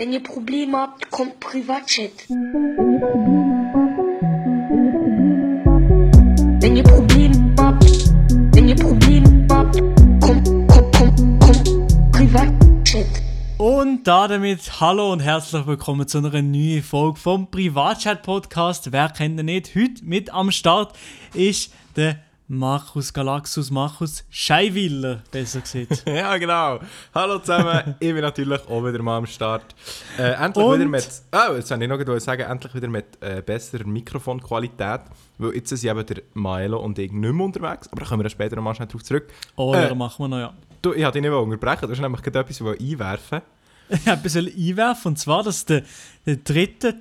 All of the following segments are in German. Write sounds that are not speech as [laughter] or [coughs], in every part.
Wenn ihr Probleme habt, kommt Privatchat. Wenn ihr Probleme habt, wenn ihr Probleme habt, kommt, kommt, kommt, kommt Privatchat. Und damit hallo und herzlich willkommen zu einer neuen Folge vom Privatchat Podcast. Wer kennt ihn nicht? Heute mit am Start ist der Markus Galaxus, Markus Scheiwiller, besser gesagt. [laughs] ja, genau. Hallo zusammen, [laughs] ich bin natürlich auch wieder mal am Start. Äh, endlich Und? wieder mit, oh, jetzt wollte ich noch gerade sagen, endlich wieder mit äh, besserer Mikrofonqualität, weil jetzt sind eben der Milo und ich nicht mehr unterwegs, aber da kommen wir später noch mal schnell drauf zurück. Oder Äh. machen wir noch, ja. Du, ich wollte dich nicht unterbrechen, du hast nämlich gerade etwas einwerfen [laughs] Ich habe etwas einwerfen, und zwar, dass der, der dritte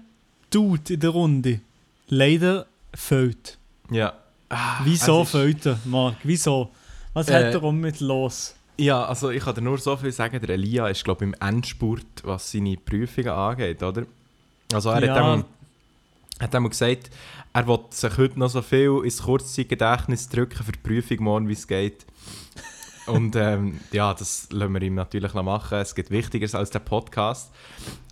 Dude in der Runde leider fällt. Ja. Ah, Wieso fällt er, Marc? Wieso? Was Äh, hat er um mit los? Ja, also ich kann dir nur so viel sagen, der Elia ist glaube ich im Endspurt, was seine Prüfungen angeht, oder? Also er Ja. hat einmal, hat einmal gesagt, er will sich heute noch so viel ins Kurzzeitgedächtnis drücken für die Prüfung morgen, wie es geht. Und ähm, ja, das lassen wir ihm natürlich noch machen. Es gibt Wichtigeres als der Podcast.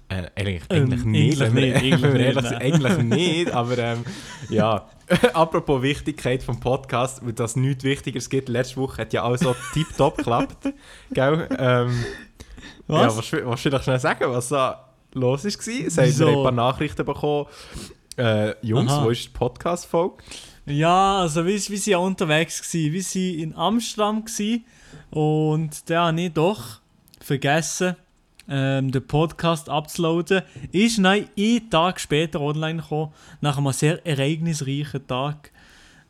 Äh, eigentlich, Ähm, eigentlich nicht, eigentlich wenn wir- nicht, eigentlich wir nicht, sind, eigentlich nicht, aber ähm, ja. [laughs] Apropos Wichtigkeit vom Podcast, weil das nichts Wichtigeres gibt. Letzte Woche hat ja auch so tiptop [laughs] geklappt. Gell? Ähm, Was? Ja, was, willst du doch schnell sagen, was da los war? Es haben wir ein paar Nachrichten bekommen. Äh, Jungs, Aha. wo ist die Podcast-Folge? Ja, also wie, wie sie ja unterwegs gsi, wie sie in Amsterdam gsi und da habe ich doch vergessen, ähm, den Podcast abzuladen. Ist nein, einen Tag später online gekommen, nach einem sehr ereignisreichen Tag.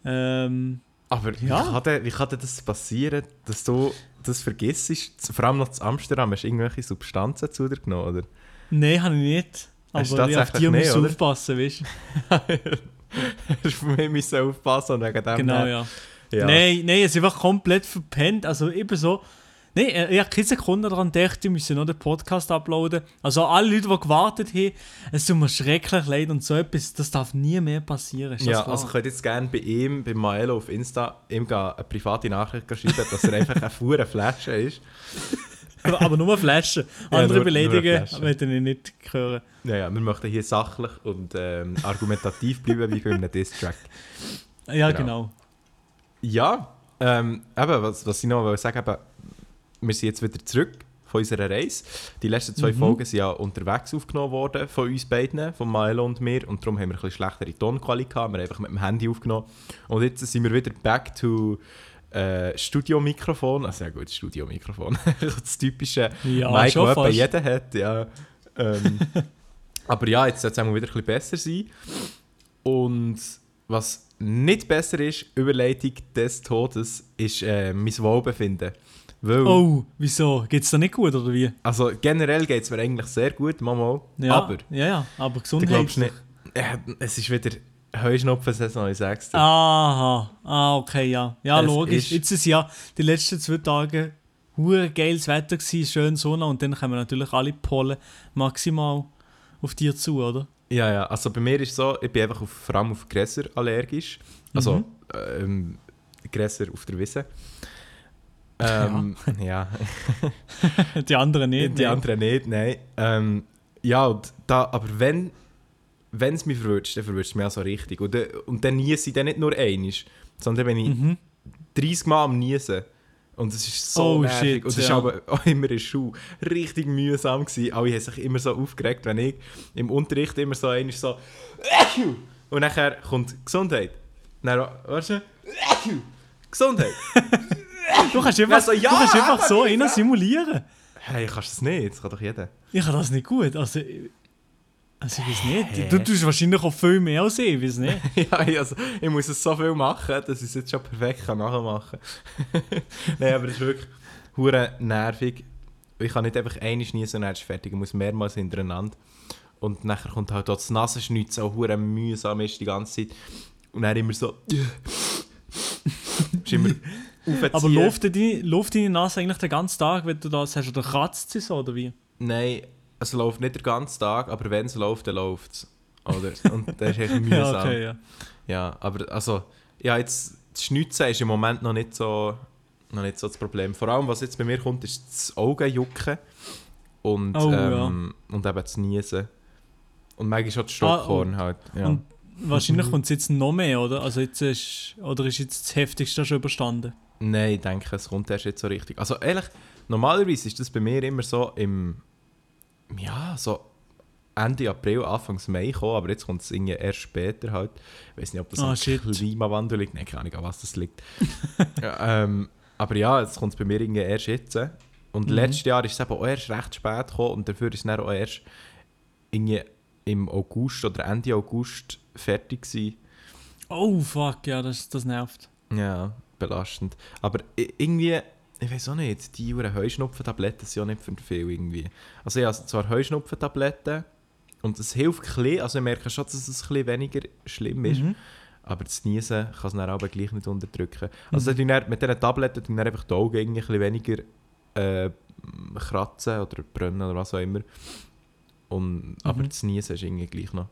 Ähm, Aber wie, Ja. kann denn, wie kann denn das passieren, dass du das vergisst? Vor allem noch zu Amsterdam, hast du irgendwelche Substanzen zu dir genommen, oder? Nein, habe ich nicht. Aber ich auf die muss nicht, ich aufpassen, weißt du? [laughs] Mir müssen aufpassen und wegen dem... Genau, ja. ja. Nein, nein, es ist einfach komplett verpennt. Also eben so. Nein, äh, ich habe keine Sekunde daran gedacht, ich müsse noch den Podcast uploaden. Also alle Leute, die gewartet haben, es tut mir schrecklich leid und so etwas, das darf nie mehr passieren. Ja, wahr? also ich könnte jetzt gerne bei ihm, bei Maelo auf Insta, ihm eine private Nachricht schreiben, dass er einfach eine verdammte Flasche ist. aber, aber nur Flaschen. [laughs] Ja, Andere nur- nur Beleidigungen möchte ich nicht hören. Ja, ja, wir möchten hier sachlich und ähm, argumentativ bleiben, wie bei einem Diss-Track. Ja, Genau. genau. Ja, ähm, eben, was, was ich noch wollte sagen eben, wir sind jetzt wieder zurück von unserer Reise. Die letzten zwei Mhm. Folgen sind ja unterwegs aufgenommen worden von uns beiden, von Milo und mir. Und darum haben wir ein bisschen schlechtere Tonqualität gehabt. Wir haben einfach mit dem Handy aufgenommen. Und jetzt sind wir wieder back to äh, Studiomikrofon. Also ja gut, Studiomikrofon. [laughs] das typische Ja, Mic, das jeder hat. Ja. Ähm, [laughs] aber ja, jetzt soll es wieder ein bisschen besser sein. Und was nicht besser ist, Überleitung des Todes, ist äh, mein Wohlbefinden. Weil, Oh, wieso? Geht's da nicht gut oder wie? also generell geht es mir eigentlich sehr gut, Mama. Ja, Aber, ja, ja, aber du Gesundheit. glaubst nicht, äh, es ist wieder Heuschnupfen-Saison, ich sag's dir. Aha, ah, okay, ja. Ja, Es logisch. ist- Jetzt ist ja die letzten zwei Tage hure geiles Wetter gewesen, schön Sonne und dann kommen natürlich alle Pollen maximal auf dir zu, oder? Ja, ja, also bei mir ist es so, ich bin einfach auf, vor allem auf Gräser allergisch. Also, Mhm. ähm, Gräser auf der Wiese. Ähm, ja. [laughs] Die anderen nicht. Die nein. anderen nicht, nein. Ähm, ja, und da, aber wenn wenn es mich verwünscht, dann verwünscht es mich auch so richtig. Und, dann- und dann niese ich dann nicht nur einmal, sondern wenn ich Mhm. 30 Mal am Niesen. Und es ist so Oh, nervig. shit, und es ja. aber auch immer in Schule richtig mühsam gewesen. Alle haben sich immer so aufgeregt, wenn ich im Unterricht immer so einmal so [coughs] und nachher kommt Gesundheit. Dann, weißt du? [coughs] Gesundheit. [laughs] Du kannst einfach, so, ja, du kannst einfach so einen simulieren. Hey, kannst du das nicht? Das kann doch jeder. Ich kann das nicht gut. Also, ich- also ich weiß nicht. Hä? Du tust wahrscheinlich auch viel mehr als ich, ich weiß nicht. [laughs] ja, ich- also, ich muss es so viel machen, dass ich es jetzt schon perfekt kann nachmachen kann. [laughs] Nein, aber es ist wirklich hure nervig. Ich kann nicht einfach eine schnießen und dann ist fertig. Ich muss mehrmals hintereinander. Und nachher kommt halt auch das Nasenschnitzen, auch hure mühsam ist die ganze Zeit. Und dann immer so... [laughs] ist immer aufziehen. Aber läuft deine, läuft deine Nase eigentlich den ganzen Tag, wenn du das hast? Oder kratzt sie so, oder wie? Nein, es läuft nicht den ganzen Tag, aber wenn es läuft, dann läuft es. Oder? Und das ist echt [laughs] mühsam. Ja, okay, ja. Ja, aber also, ja, jetzt das Schnitzen ist im Moment noch nicht so, noch nicht so das Problem. Vor allem, was jetzt bei mir kommt, ist das Augenjucken. und, Oh, ähm, und eben das Niesen. Und manchmal schon das Stockhorn halt. Ja. Und wahrscheinlich kommt es jetzt noch mehr, oder? Also jetzt ist, oder ist jetzt das Heftigste schon überstanden? Nein, ich denke, es kommt erst jetzt so richtig. Also ehrlich, normalerweise ist das bei mir immer so im, ja, so Ende April, Anfang Mai gekommen, aber jetzt kommt es irgendwie erst später halt. Ich weiß nicht, ob das Ah, am shit. Klimawandel liegt. Nein, keine Ahnung, an was das liegt. [laughs] ja, ähm, aber ja, jetzt kommt es bei mir irgendwie erst jetzt. Und Mhm. letztes Jahr ist es eben auch erst recht spät gekommen und dafür ist es dann auch erst irgendwie im August oder Ende August fertig gewesen. Oh fuck, ja, das, das nervt. Ja, belastend. Aber irgendwie, ich weiß auch nicht, die Uhren Heuschnupfentabletten sind auch nicht für viel irgendwie. Also ich habe zwar Heuschnupfentabletten und es hilft ein bisschen, also ich merke schon, dass es ein bisschen weniger schlimm ist, Mhm. aber das Niesen kann es dann aber gleich nicht unterdrücken. Also Mhm. mhm. dann, mit diesen Tabletten tun einfach die Augen ein bisschen weniger äh, kratzen oder brennen oder was auch immer. Und, Aber Mhm. das Niesen ist irgendwie gleich noch.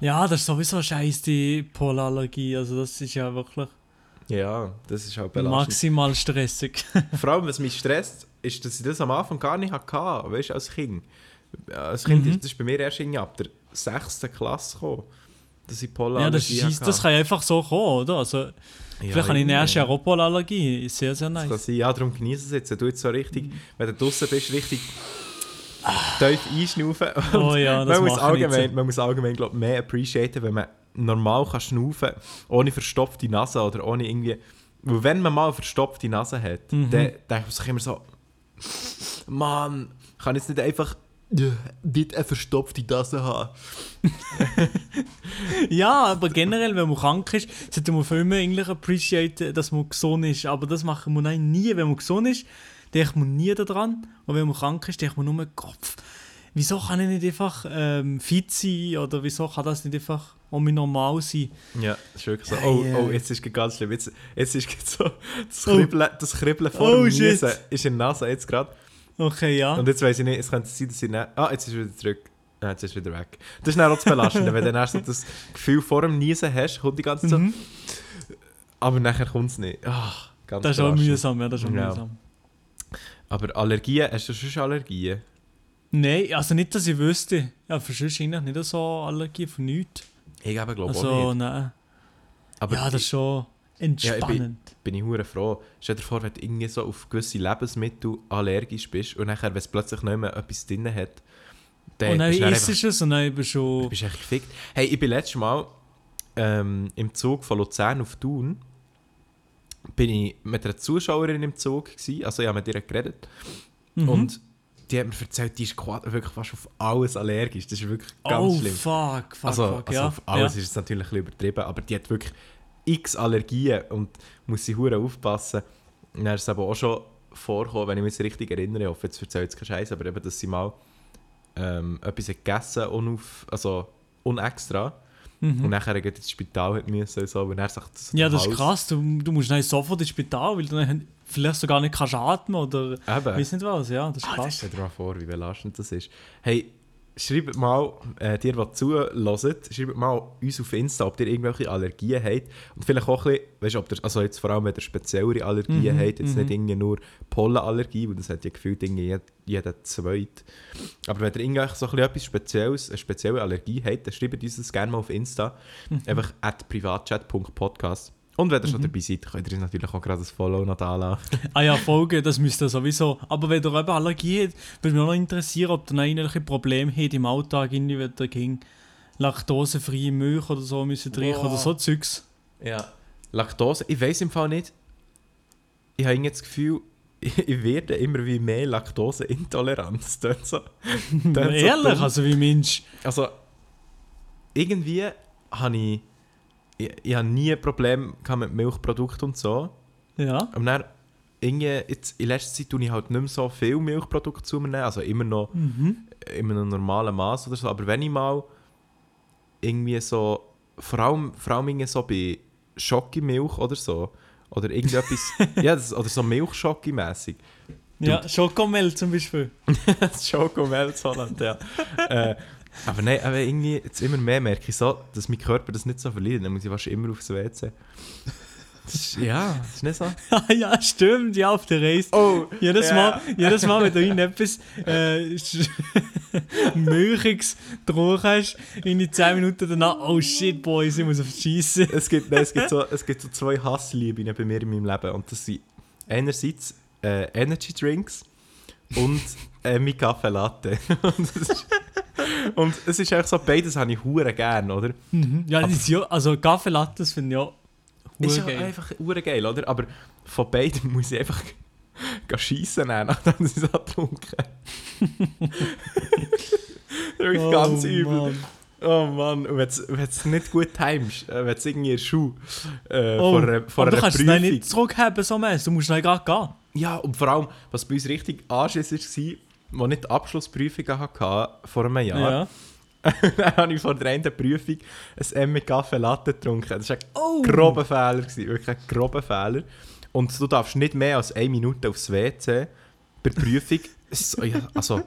Ja, das ist sowieso scheiße, die Pollenallergie. Also das ist ja wirklich Ja, das ist auch belastend. maximal stressig. [laughs] Vor allem, was mich stresst, ist, dass ich das am Anfang gar nicht hatte, weißt du, als Kind. Als Kind Mhm. ist das ist bei mir erst irgendwie ab der 6. Klasse gekommen, dass ich ja, Pollenallergie das, ist, das kann ja einfach so kommen, oder? Also, vielleicht habe ich eine erste Europol-Allergie. Sehr, sehr Das kann nice. sein. Ja, darum genieße es jetzt. Du jetzt so richtig, Mhm. wenn du draußen bist, richtig tief einschnaufen. [laughs] Oh ja, das man, muss allgemein, man muss allgemein glaub, mehr appreciaten, wenn man normal kann schnaufen ohne verstopfte Nase oder ohne irgendwie... Weil wenn man mal eine verstopfte Nase hat, Mhm. dann denkt man sich immer so... Mann, kann jetzt nicht einfach... äh, Nicht eine verstopfte Nase haben. [laughs] Ja, aber generell, wenn man krank ist, sollte man viel mehr eigentlich appreciaten, dass man gesund ist. Aber das machen wir nein, nie. Wenn man gesund ist, denkt man nie daran. Und wenn man krank ist, denkt man nur, Kopf, wieso kann ich nicht einfach ähm, fit sein? Oder wieso kann das nicht einfach um mich normal sein? Ja, das ist wirklich so. Oh, oh, jetzt ist es ganz schlimm. Jetzt, jetzt ist es [laughs] so... Das Oh. Kribbeln, das Kribbeln vor Oh, dem shit. Niesen ist in der Nase jetzt gerade. Okay, ja. Und jetzt weiß ich nicht, es könnte sein, dass ich nicht... Ah, jetzt ist er wieder zurück. Ah, jetzt ist er wieder weg. Das ist dann auch das Belastende, wenn du dann erst so das Gefühl vor dem Niesen hast, kommt die ganze Zeit Mhm. so... Aber nachher kommt es nicht. Ach, ganz Das ist auch mühsam, ja, das ist auch Ja. mühsam. Aber Allergien, hast du schon Allergien? Nein, also nicht, dass ich wüsste. Ja, eigentlich nicht so Allergie von nichts. Ich glaube, glaube auch Also, nicht. nein. Aber ja, das ist schon entspannend. bin ich hure froh. Stell dir vor, wenn du irgendwie so auf gewisse Lebensmittel allergisch bist und nachher, wenn es plötzlich nicht mehr etwas drin hat, dann und dann du dann isst einfach- du es und dann bist du Du bist echt gefickt. Hey, ich bin letztes Mal ähm, im Zug von Luzern auf Thun. Bin ich mit einer Zuschauerin im Zug gewesen, also ich habe mit ihr geredet. Mhm. Und die hat mir erzählt, die ist wirklich fast auf alles allergisch. Das ist wirklich ganz oh, schlimm. fuck, fuck, also, fuck, also ja. auf alles ja. ist es natürlich ein bisschen übertrieben, aber die hat wirklich x Allergien und muss sie hure aufpassen. Und dann ist es aber auch schon vorgekommen, wenn ich mich richtig erinnere, ich hoffe, jetzt erzählt es keinen Scheiß, aber eben, dass sie mal ähm, etwas hat gegessen unauf, also unextra Mhm. und nachher gleich ins Spital hat müssen so, und er sagt, das Ja, das ist krass. Du, du musst dann sofort ins Spital, weil du dann vielleicht sogar nicht kannst atmen oder Eben. weiß nicht was. Ja, das ist Ah, krass. stell dir mal vor, wie belastend das ist. Hey, schreibt mal, äh, dir, die zuhören, schreibt mal uns auf Insta, ob ihr irgendwelche Allergien habt. Und vielleicht auch ein bisschen, weißt du, ob ihr, also jetzt vor allem, wenn ihr speziellere Allergien Mhm, habt, jetzt mhm. nicht irgendwie nur Pollenallergie, weil das hat ja gefühlt irgendwie jeder, zweit. Aber wenn ihr irgendwie so ein etwas Spezielles, eine spezielle Allergie habt, dann schreibt uns das gerne mal auf Insta. Mhm. Einfach at privatchat.podcast. Und wenn ihr schon dabei seid, könnt ihr uns natürlich auch gerade ein Follow noch da lassen. [laughs] Ah ja, Folgen, das müsst ihr sowieso. Aber wenn ihr eben Allergie habt, würde mich auch noch interessieren, ob ihr noch irgendwelche Probleme habt im Alltag, irgendwie, wenn ihr gegen laktosefreie Milch oder so müsst trinken oder so Zeugs. Ja. Laktose, ich weiß im Fall nicht. Ich habe irgendwie das Gefühl, [laughs] ich werde immer wie mehr Laktoseintolerant. Das tönt so. [laughs] so Ehrlich, dumm. also wie Mensch. Also, irgendwie habe ich, ich, ich habe nie ein Problem mit Milchprodukten und so. Ja. Und dann, irgendwie, jetzt, in letzter Zeit tue ich halt nicht mehr so viel Milchprodukte zu mir nehmen. Also immer noch Mhm. in einem normalen Maß oder so. Aber wenn ich mal irgendwie so, vor allem, vor allem irgendwie so bei Schokimilch oder so, oder irgendetwas, [laughs] ja, das, oder so Milchschocki-mässig. Ja, Schokomel zum Beispiel. [laughs] das Schokomelz Holland, ja. äh, [laughs] aber nein, aber irgendwie jetzt immer mehr merke ich so, dass mein Körper das nicht so verliert. Dann muss ich fast immer aufs WC. Das ist, ja, das ist nicht so. [laughs] ja, stimmt, ja, auf der Reise. Oh, Jedes, ja. Mal, jedes Mal, wenn du irgendetwas [laughs] äh, [laughs] Milchiges getrunken hast, in die 10 Minuten danach, oh shit, Boys, ich muss auf Schießen. es, gibt, nein, es, gibt so, es gibt so zwei Hasslieben bei mir in meinem Leben. Und das sind einerseits äh, Energy Drinks und äh, mein Kaffee Latte. und, es ist, und es ist eigentlich so, beides habe ich hure gern, oder? Mhm. Ja, das ist ja, also Kaffee Latte finde ich ja Ist ja geil. einfach hure geil, oder? Aber von beiden [laughs] muss ich einfach schiessen, nachdem [laughs] ich es getrunken [laughs] habe. Wirklich ganz übel. Oh, Mann. Oh Mann, wenn du es nicht gut timest, äh, wenn du irgendwie einen Schuh äh, Oh, vor einer, vor aber du einer kannst es Prüfung... dann nicht zurückhaben, so mäßig. Du musst dann gerade gehen. Ja, und vor allem, was bei uns richtig Anschiss war, als ich die Abschlussprüfung hatte, vor einem Jahr, [laughs] dann habe ich vor der einen Prüfung ein M mit Kaffee Latte getrunken. Das war ein Oh. grober Fehler, gewesen, wirklich ein grober Fehler. Und du darfst nicht mehr als eine Minute aufs WC bei der Prüfung. [laughs] So, ja, also,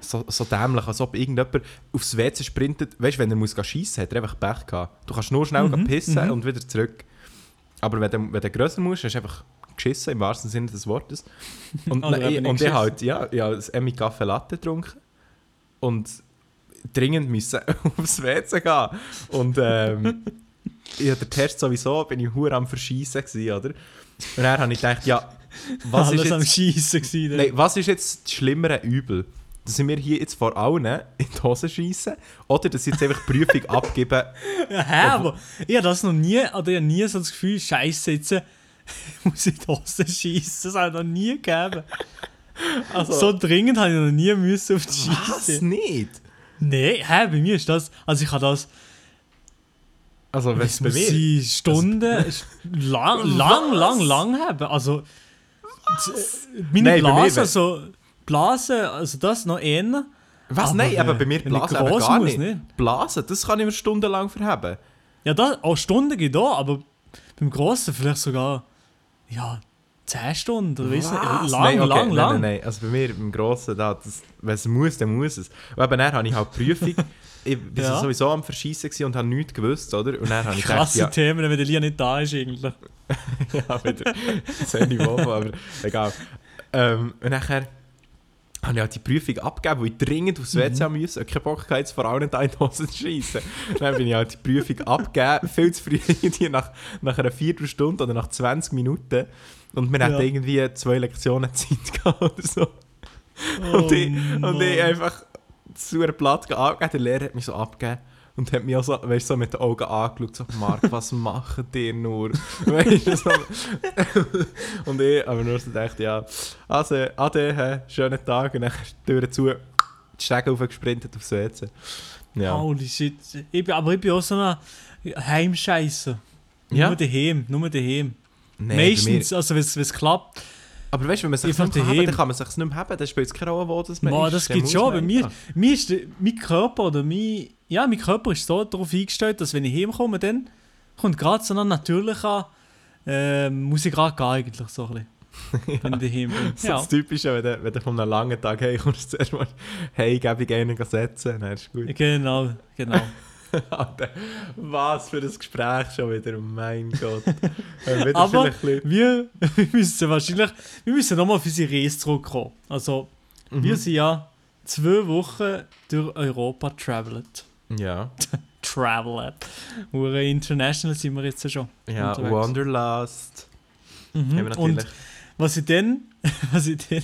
so, so dämlich, als ob irgendjemand aufs WC sprintet. Weißt du, wenn er muss schiessen muss, hat er einfach Pech gehabt. Du kannst nur schnell Mhm, pissen mhm. und wieder zurück. Aber wenn du, wenn du grösser musst, hast du einfach geschissen, im wahrsten Sinne des Wortes. [laughs] Und, Oder nein, nicht und ich halt, ja, ja, das Emmy Kaffee Latte getrunken. Und dringend müssen [laughs] aufs WC gehen. Und ähm, [laughs] ja, der Test sowieso, bin ich hure am Verschießen gewesen, oder? Und dann habe ich gedacht, ja, was Alles ist am jetzt, Schießen gewesen. nein, was ist jetzt das schlimmere Übel? Dass wir hier jetzt vor allen in die Hose schießen oder dass ich jetzt einfach die Prüfung abgeben Ja, hä, aber ich habe das noch nie, oder ich habe nie so das Gefühl, Scheiße, jetzt äh, [laughs] muss ich die Hose schießen. Das habe ich noch nie gegeben. Also, So dringend habe ich noch nie müssen auf die was Schieße. nicht? Nein, hä, bei mir ist das, also ich habe das, Also, wenn es es bei mir... sie Stunden, lang, lang, lang, lang haben. Also, z- meine Nein, Blase, also, Blase, also das noch eher. Was? aber, Nein, aber bei mir eben gross gar nicht. nicht. Blasen, das kann ich mir stundenlang verheben. Ja, da, auch Stunden geht da, aber beim Grossen vielleicht sogar, ja, 10 Stunden, oder weißt du, Was? lang, nein, okay, lang, nein, lang. Nein, nein, also bei mir im Grossen, da, das, wenn es muss, dann muss es. Und eben dann habe ich halt die Prüfung, [laughs] ich war Ja. sowieso am Verschießen gewesen und habe nichts gewusst, oder? Und dann habe ich gedacht, Krasse ja, Themen, wenn der Lia nicht da ist eigentlich. [laughs] ja, wieder sehr Niveau, aber egal. Ähm, und nachher habe ich halt die Prüfung abgegeben, weil ich dringend aufs WC haben musste und keinen Bock jetzt vor allem in die Hose zu schiessen. Dann bin ich halt die Prüfung abgegeben, [laughs] viel zu früh, irgendwie nach, nach einer Viertelstunde oder nach 20 Minuten. Und wir Ja. hatten irgendwie zwei Lektionen Zeit [laughs] gehabt oder so. Oh, Und ich, und ich einfach zu einem Blatt abgegeben. Der Lehrer hat mich so abgegeben und hat mich auch so, weißt, so mit den Augen angeschaut. So, Marc, was macht ihr nur? [laughs] Weißt du, so. [laughs] Und ich aber nur so gedacht, ja, also, ade, hä, schönen Tag. Und dann die Tür zu, die Stege aufgesprintet aufs WC. Ja. Holy shit. Ich bin, aber ich bin auch so ein Heimscheißer. Ja? Nur daheim, nur daheim. Nee, Meistens, also wenn es klappt. Aber weißt du, wenn man sich nicht mehr haben, dann kann man sich nicht mehr haben. Dann spielt es keine Rolle, wo das man Boah, ist. das gibt muss schon. Bei mir, mir ist der, mein Körper oder mein, ja, mein Körper ist so darauf eingestellt, dass wenn ich heimkomme, dann kommt gerade so ein natürlicher muss ich gerade gehen eigentlich so ein bisschen. [laughs] Wenn ich daheim bin. So Ja, das Typische, wenn du, wenn du von einem langen Tag hey, kommst, [laughs] zuerst mal hey, gebe ich einen setzen, dann ist gut. genau, genau. [laughs] Was für ein Gespräch schon wieder, mein Gott. [laughs] Äh, Aber wir, [laughs] wir müssen wahrscheinlich, wir müssen nochmal auf unsere Reise zurückkommen. Also, bisschen- wir sind ja zwei Wochen durch Europa travelled. Mhm. Ja, Travelled. Hure international sind wir jetzt schon. ja unterwegs. Wanderlust. Mhm. Und was ich dann, was ich dann,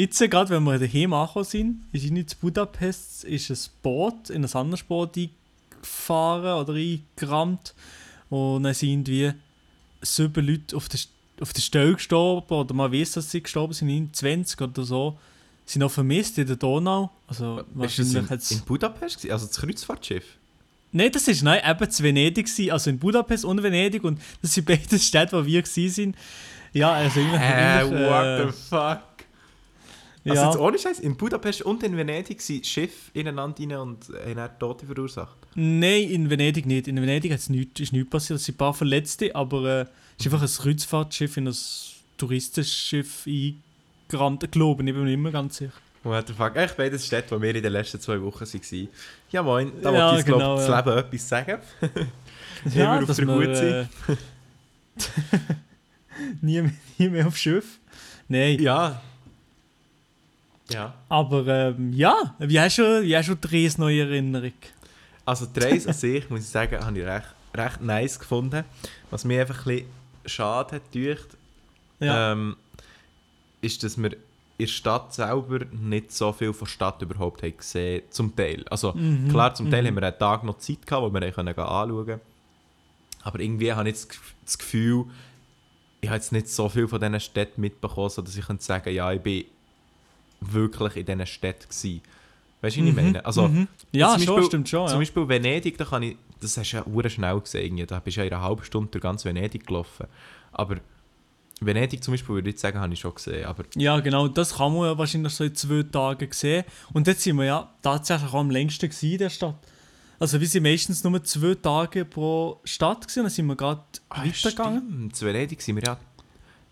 jetzt gerade wenn wir daheim angekommen sind, ist in Budapest ist ein Boot in ein anderes Boot eingefahren oder eingerammt und dann sind irgendwie sieben Leute auf der, auf der Stelle gestorben oder man weiß, dass sie gestorben sind, in 20 oder so, sind auch vermisst in der Donau. Also Ist das in, hat's- in Budapest? gewesen? Also das Kreuzfahrtschiff? Nein, das ist nein, eben zu Venedig gewesen, also in Budapest und Venedig und das sind [laughs] beide Städte, wo wir sind. Ja, also irgendwie... Irgendwie, what the fuck? Also ja. jetzt ohne Scheiß, in Budapest und in Venedig sind Schiffe ineinander rein und haben dann Tote verursacht. Nein, in Venedig nicht. In Venedig hat's nichts, ist nichts passiert. Es sind ein paar Verletzte, aber äh, es ist einfach ein Kreuzfahrtschiff in ein Touristenschiff eingerammt. Ich glaube, ich bin mir nicht mehr ganz sicher. What the fuck? Echt beides Städte, wo wir in den letzten zwei Wochen waren. Ja moin, da Ja, wollte ich genau, glaube das ja. Leben etwas sagen. [laughs] Ja, Immer auf der Hut sein. äh, [laughs] nie, mehr- nie mehr auf Schiff. Nein. Ja. Ja. Aber ähm, ja, wie hast du, wie hast du die Reise neue Erinnerung? Also die Reise an sich, muss ich sagen, habe ich recht, recht nice gefunden. Was mir einfach ein bisschen schade hat gedacht, Ja. ähm, ist, dass wir in der Stadt selber nicht so viel von der Stadt überhaupt haben gesehen Zum Teil. Also Mhm, klar, zum Teil mhm. haben wir einen Tag noch Zeit gehabt, wo wir können anschauen konnten. Aber irgendwie habe ich jetzt das Gefühl, ich habe jetzt nicht so viel von diesen Städten mitbekommen, sodass ich könnte sagen ja, ich bin wirklich in diesen Städten gewesen. Weißt du, was ich Mhm, meine? Also, mhm. Ja, zum schon, Beispiel- stimmt schon. Zum Ja. Beispiel Venedig, da kann ich, das hast du ja hure schnell gesehen, da bist du ja in einer halben Stunde durch ganz Venedig gelaufen. Aber Venedig zum Beispiel würde ich sagen, habe ich schon gesehen. Aber ja, genau, das kann man ja wahrscheinlich so in zwei Tagen sehen. Und jetzt sind wir ja tatsächlich auch am längsten in der Stadt. Also wir sind meistens nur zwei Tage pro Stadt gewesen, dann sind wir gerade Ah, weitergegangen. Stimmt, zu Venedig sind wir ja,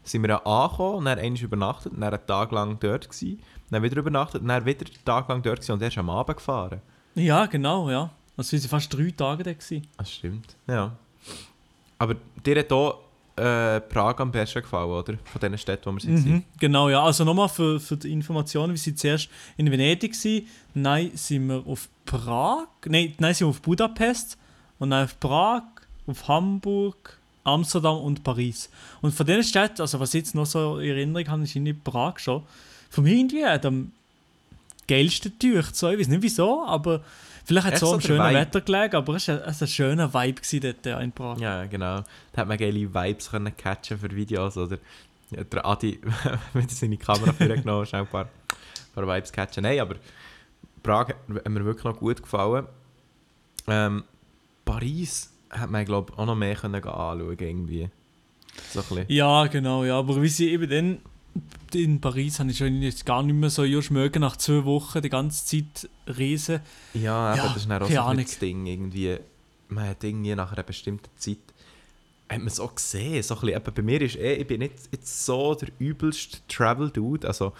sind wir ja angekommen, und dann einmal übernachtet, dann einen Tag lang dort gewesen, dann wieder übernachtet, dann wieder einen Tag lang dort gewesen und erst am Abend gefahren. Ja, genau, ja. Also wir sind fast drei Tage da gewesen. Das stimmt, ja. Aber dir hat hier äh, Prag am besten gefallen, oder? Von diesen Städten, wo wir sind. Mhm, genau, ja. Also nochmal für, für die Informationen, wir sind zuerst in Venedig gewesen, nein, sind wir auf Prag, nein, nein, sind wir auf Budapest und dann auf Prag, auf Hamburg, Amsterdam und Paris. Und von diesen Städten, also was ich jetzt noch so in Erinnerung habe, ist irgendwie Prag schon. Für mich irgendwie hat am geilsten Tüch, so, ich weiß nicht wieso, aber vielleicht hat es so am schönen Vibe. Wetter gelegen, aber es war ein, ein schöner Vibe dort in Prag. Ja, genau. Da hat man geile Vibes können catchen für Videos, oder? Ja, der Adi [laughs] mit seine Kamera vorgenommen, schnell ein paar, paar Vibes catchen. Nein, aber Prag hat mir wirklich noch gut gefallen. Ähm, Paris hat man, glaube ich, auch noch mehr können anschauen irgendwie. So ein bisschen. Ja, genau, ja. Aber wie sie eben dann in Paris habe ich schon jetzt gar nicht mehr so mögen, nach zwei Wochen die ganze Zeit reisen. Ja, eben, Ja, das ist dann auch so ein Ding. Irgendwie, man hat irgendwie nach einer bestimmten Zeit hat man es auch gesehen. So ein bisschen, eben, bei mir ist eh, ich bin nicht jetzt so der übelste Travel-Dude. Also,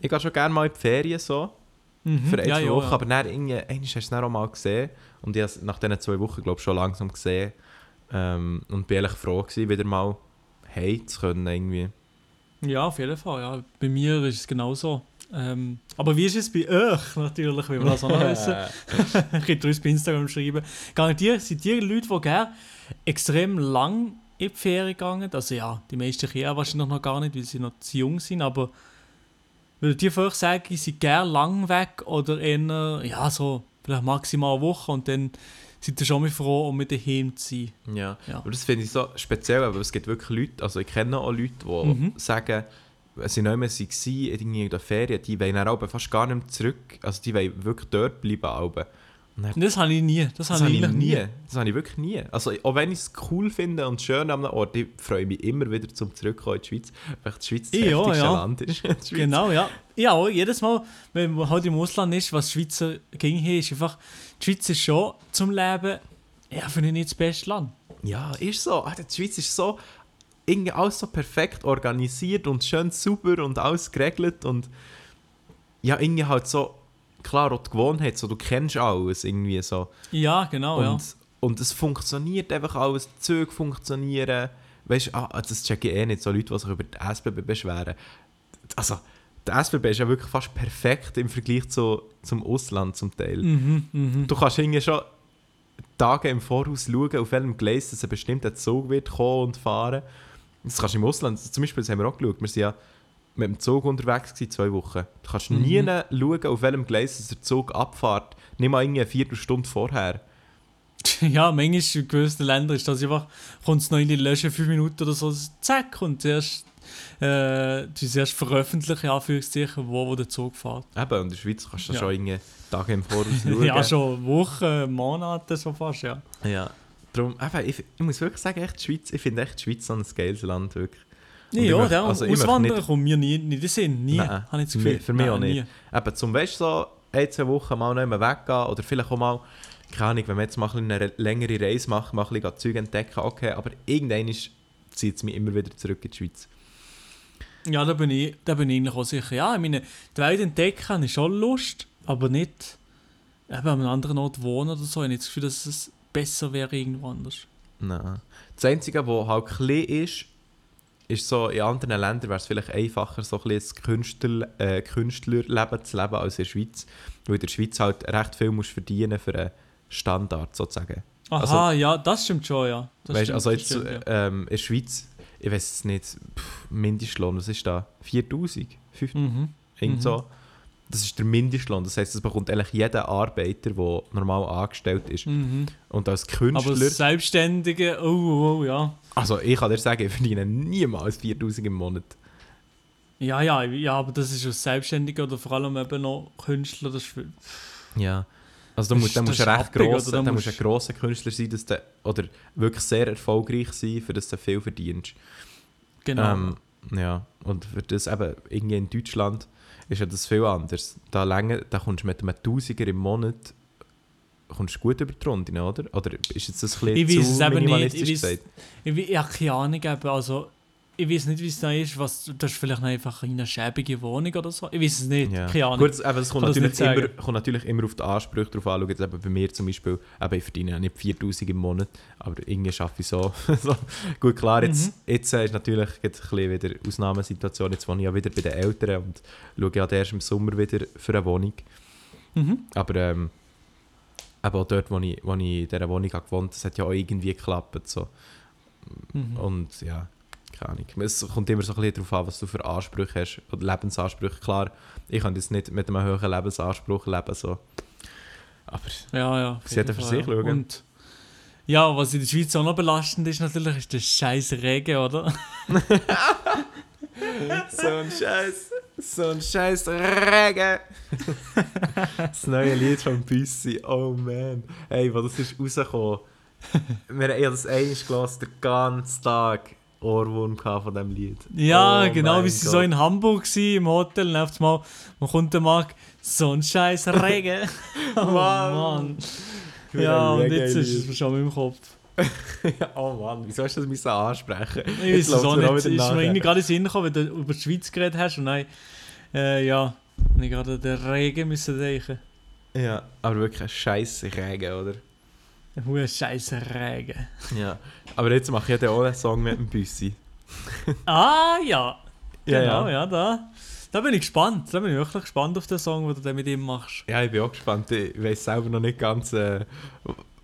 ich gehe schon gerne mal in die Ferien so. Mhm, für eine ja, ja, Woche, ja. aber dann irgendwie, einmal hast du es dann auch mal gesehen und ich habe es nach diesen zwei Wochen, glaube ich, schon langsam gesehen ähm, und bin ehrlich froh gewesen, wieder mal hey zu können irgendwie. Ja, auf jeden Fall. Ja. Bei mir ist es genauso. Ähm, aber wie ist es bei euch natürlich, wenn wir das auch noch wissen? [laughs] [laughs] Könnt ihr uns bei Instagram schreiben. Garantiert sind die Leute, die gerne extrem lang in die Ferien gegangen Also ja, die meisten kennen wahrscheinlich noch gar nicht, weil sie noch zu jung sind, aber ihr von euch sagen, sie sind gerne lang weg oder eher, ja, so vielleicht maximal eine Woche und dann seid ihr schon mal froh, um wieder heim zu sein? Ja, Ja. aber das finde ich so speziell, aber es gibt wirklich Leute, also ich kenne auch Leute, die Mhm. sagen, sie nicht mehr waren, in der Ferien, die wollen dann fast gar nicht mehr zurück, also die wollen wirklich dort bleiben. Aber. Dann Das habe ich nie. Das, Das habe ich ich nie. Das habe ich wirklich nie. Also, auch wenn ich es cool finde und schön an einem Ort, ich freue mich immer wieder zum Zurückkommen in die Schweiz, weil die Schweiz das Ja, ja. Land ist. [laughs] Die. Genau, ja. Ja, auch jedes Mal, wenn man halt im Ausland ist, was Schweizer ging hier, ist einfach, die Schweiz ist schon zum Leben, ja, finde ich nicht das beste Land. Ja, ist so. Alter, die Schweiz ist so irgendwie alles so perfekt organisiert und schön sauber und alles geregelt und ja, irgendwie halt so, klar, auch die Gewohnheit, so, du kennst alles irgendwie so. Ja, genau, ja. Und, und es funktioniert einfach alles, die Züge funktionieren. Weißt du, ah, das check ich eh nicht, so Leute, die sich über die SBB beschweren. Also, der SBB ist ja wirklich fast perfekt im Vergleich zu, zum Ausland zum Teil. Mhm, mhm. Du kannst irgendwie schon Tage im Voraus schauen, auf welchem Gleis dass ein bestimmter Zug wird kommen und fahren. Das kannst du im Ausland, zum Beispiel, das haben wir auch geschaut, wir sind ja mit dem Zug unterwegs gewesen, zwei Wochen. Du kannst Mhm. nie schauen, auf welchem Gleis der Zug abfährt. Nicht mal irgendwie eine Viertelstunde vorher. [laughs] Ja, manchmal in gewissen Ländern ist das einfach, kommt es noch in die Löschen, fünf Minuten oder so, zack, und zuerst, äh, du veröffentlichen, Anführungszeichen, wo, wo der Zug fährt. Eben, und in der Schweiz kannst du Ja. schon irgendwie Tage im Voraus [laughs] schauen. Ja, schon Wochen, Monate so fast, ja. Ja. Darum, eben, ich, ich muss wirklich sagen, echt, die Schweiz, ich finde echt die Schweiz so ein geiles Land, wirklich. Und ja, möchte- also Auswandern nicht- kommt mir nie, in den Sinn, nie, Nein, habe ich das für Gefühl. mich- für mich Nein, auch nicht. nie. Eben, zum weißt so ein, zwei Wochen mal nicht mehr weggehen oder vielleicht auch mal, keine Ahnung, wenn wir jetzt mal eine längere Reise machen, mal ein bisschen Zeug entdecken, okay, aber irgendwann zieht es mich immer wieder zurück in die Schweiz. Ja, da bin ich, da bin ich eigentlich auch sicher. Ja, ich meine, die Welt entdecken habe ich schon Lust, aber nicht eben an einem anderen Ort wohnen oder so. Ich habe nicht das Gefühl, dass es besser wäre irgendwo anders. Nein. Das Einzige, was halt klein ist, ist so, in anderen Ländern wäre es vielleicht einfacher, so ein bisschen Künstler, äh, Künstlerleben zu leben als in der Schweiz. Weil in der Schweiz halt recht viel musst verdienen für einen Standard sozusagen. Aha, ja, das stimmt schon, ja. Das weißt, stimmt, also jetzt stimmt, ja. ähm, in der Schweiz, ich weiß es nicht, pff, Mindestlohn, was ist da? 4000? 5000? Mhm. Irgend Mhm. so. Das ist der Mindestlohn. Das heisst, das bekommt eigentlich jeder Arbeiter, der normal angestellt ist. Mhm. Und als Aber Künstler. Selbstständige, oh, oh, oh, ja. also ich kann dir sagen, ich verdiene niemals 4000 im Monat. Ja, ja, ja, aber das ist als Selbstständiger oder vor allem eben noch Künstler, das viel. Ja. Also da musst, das musst du recht gross? Da musst du ein grosser Künstler sein, dass du, oder wirklich sehr erfolgreich sein, für das du viel verdienst. Genau. Ähm, ja, und für das eben, irgendwie in Deutschland ist ja das viel anders. Da, länger, da kommst du mit einem Tausiger im Monat kommst du gut über die Runde, oder? Oder ist jetzt das ein Ich bisschen weiß es zu nicht, minimalistisch ich weiss- ich, ich habe keine Ahnung, eben, also ich weiß nicht, wie es da ist, was, das ist vielleicht einfach in einer schäbige Wohnung oder so. Ich weiß es nicht, Ja. keine Ahnung. Gut, es- eben, es kommt natürlich, immer, kommt natürlich immer auf die Ansprüche drauf an. Jetzt eben bei mir zum Beispiel, eben, ich verdiene ja nicht 4000 im Monat, aber irgendwie schaffe ich so. [laughs] so. Gut, klar, jetzt, Mhm. jetzt ist natürlich jetzt ein bisschen wieder Ausnahmesituation. Jetzt wohne ich ja wieder bei den Eltern und schaue ja erst im Sommer wieder für eine Wohnung. Mhm. Aber ähm, eben auch dort, wo ich, wo ich in dieser Wohnung habe gewohnt das hat ja auch irgendwie geklappt. So. Mhm. Und ja, keine Ahnung. Es kommt immer so ein bisschen darauf an, was du für Ansprüche hast. Oder Lebensansprüche. Klar, ich kann jetzt nicht mit einem hohen Lebensanspruch leben. So. Aber Ja, ja. Sie hat für sich ja. schauen. Und ja, was in der Schweiz auch noch belastend ist natürlich, ist der scheiß Regen, oder? [laughs] so ein Scheiß. So ein Scheiß Regen. das neue Lied von Büssi. Oh man. Hey, wo das ist rausgekommen. Wir haben das einmal gelassen, den ganzen Tag Ohrwurm von diesem Lied. Ja, Oh genau, wie sie Gott. so in Hamburg war, im Hotel, und auf einmal, man kommt der Markt, so ein scheiß Regen. [laughs] oh Mann. Ja, und jetzt ist es schon in meinem Kopf. [laughs] oh Mann, wieso hast du das müssen ansprechen? Ich weiß es auch mir nicht. wieder Ist mir irgendwie gerade in den Sinn gekommen, wenn du über die Schweiz geredet hast und dann, äh, ja, ich gerade den Regen müssen denken. Ja, aber wirklich ein scheiß Regen, oder? Ein hoher scheiß Regen. Ja. Aber jetzt mache ich ja auch einen Song mit dem Büssi. [laughs] Ah, ja. Ja, Genau, ja. ja, da. Da bin ich gespannt. Da bin ich wirklich gespannt auf den Song, den du dann mit ihm machst. Ja, ich bin auch gespannt. Ich weiß selber noch nicht ganz, äh,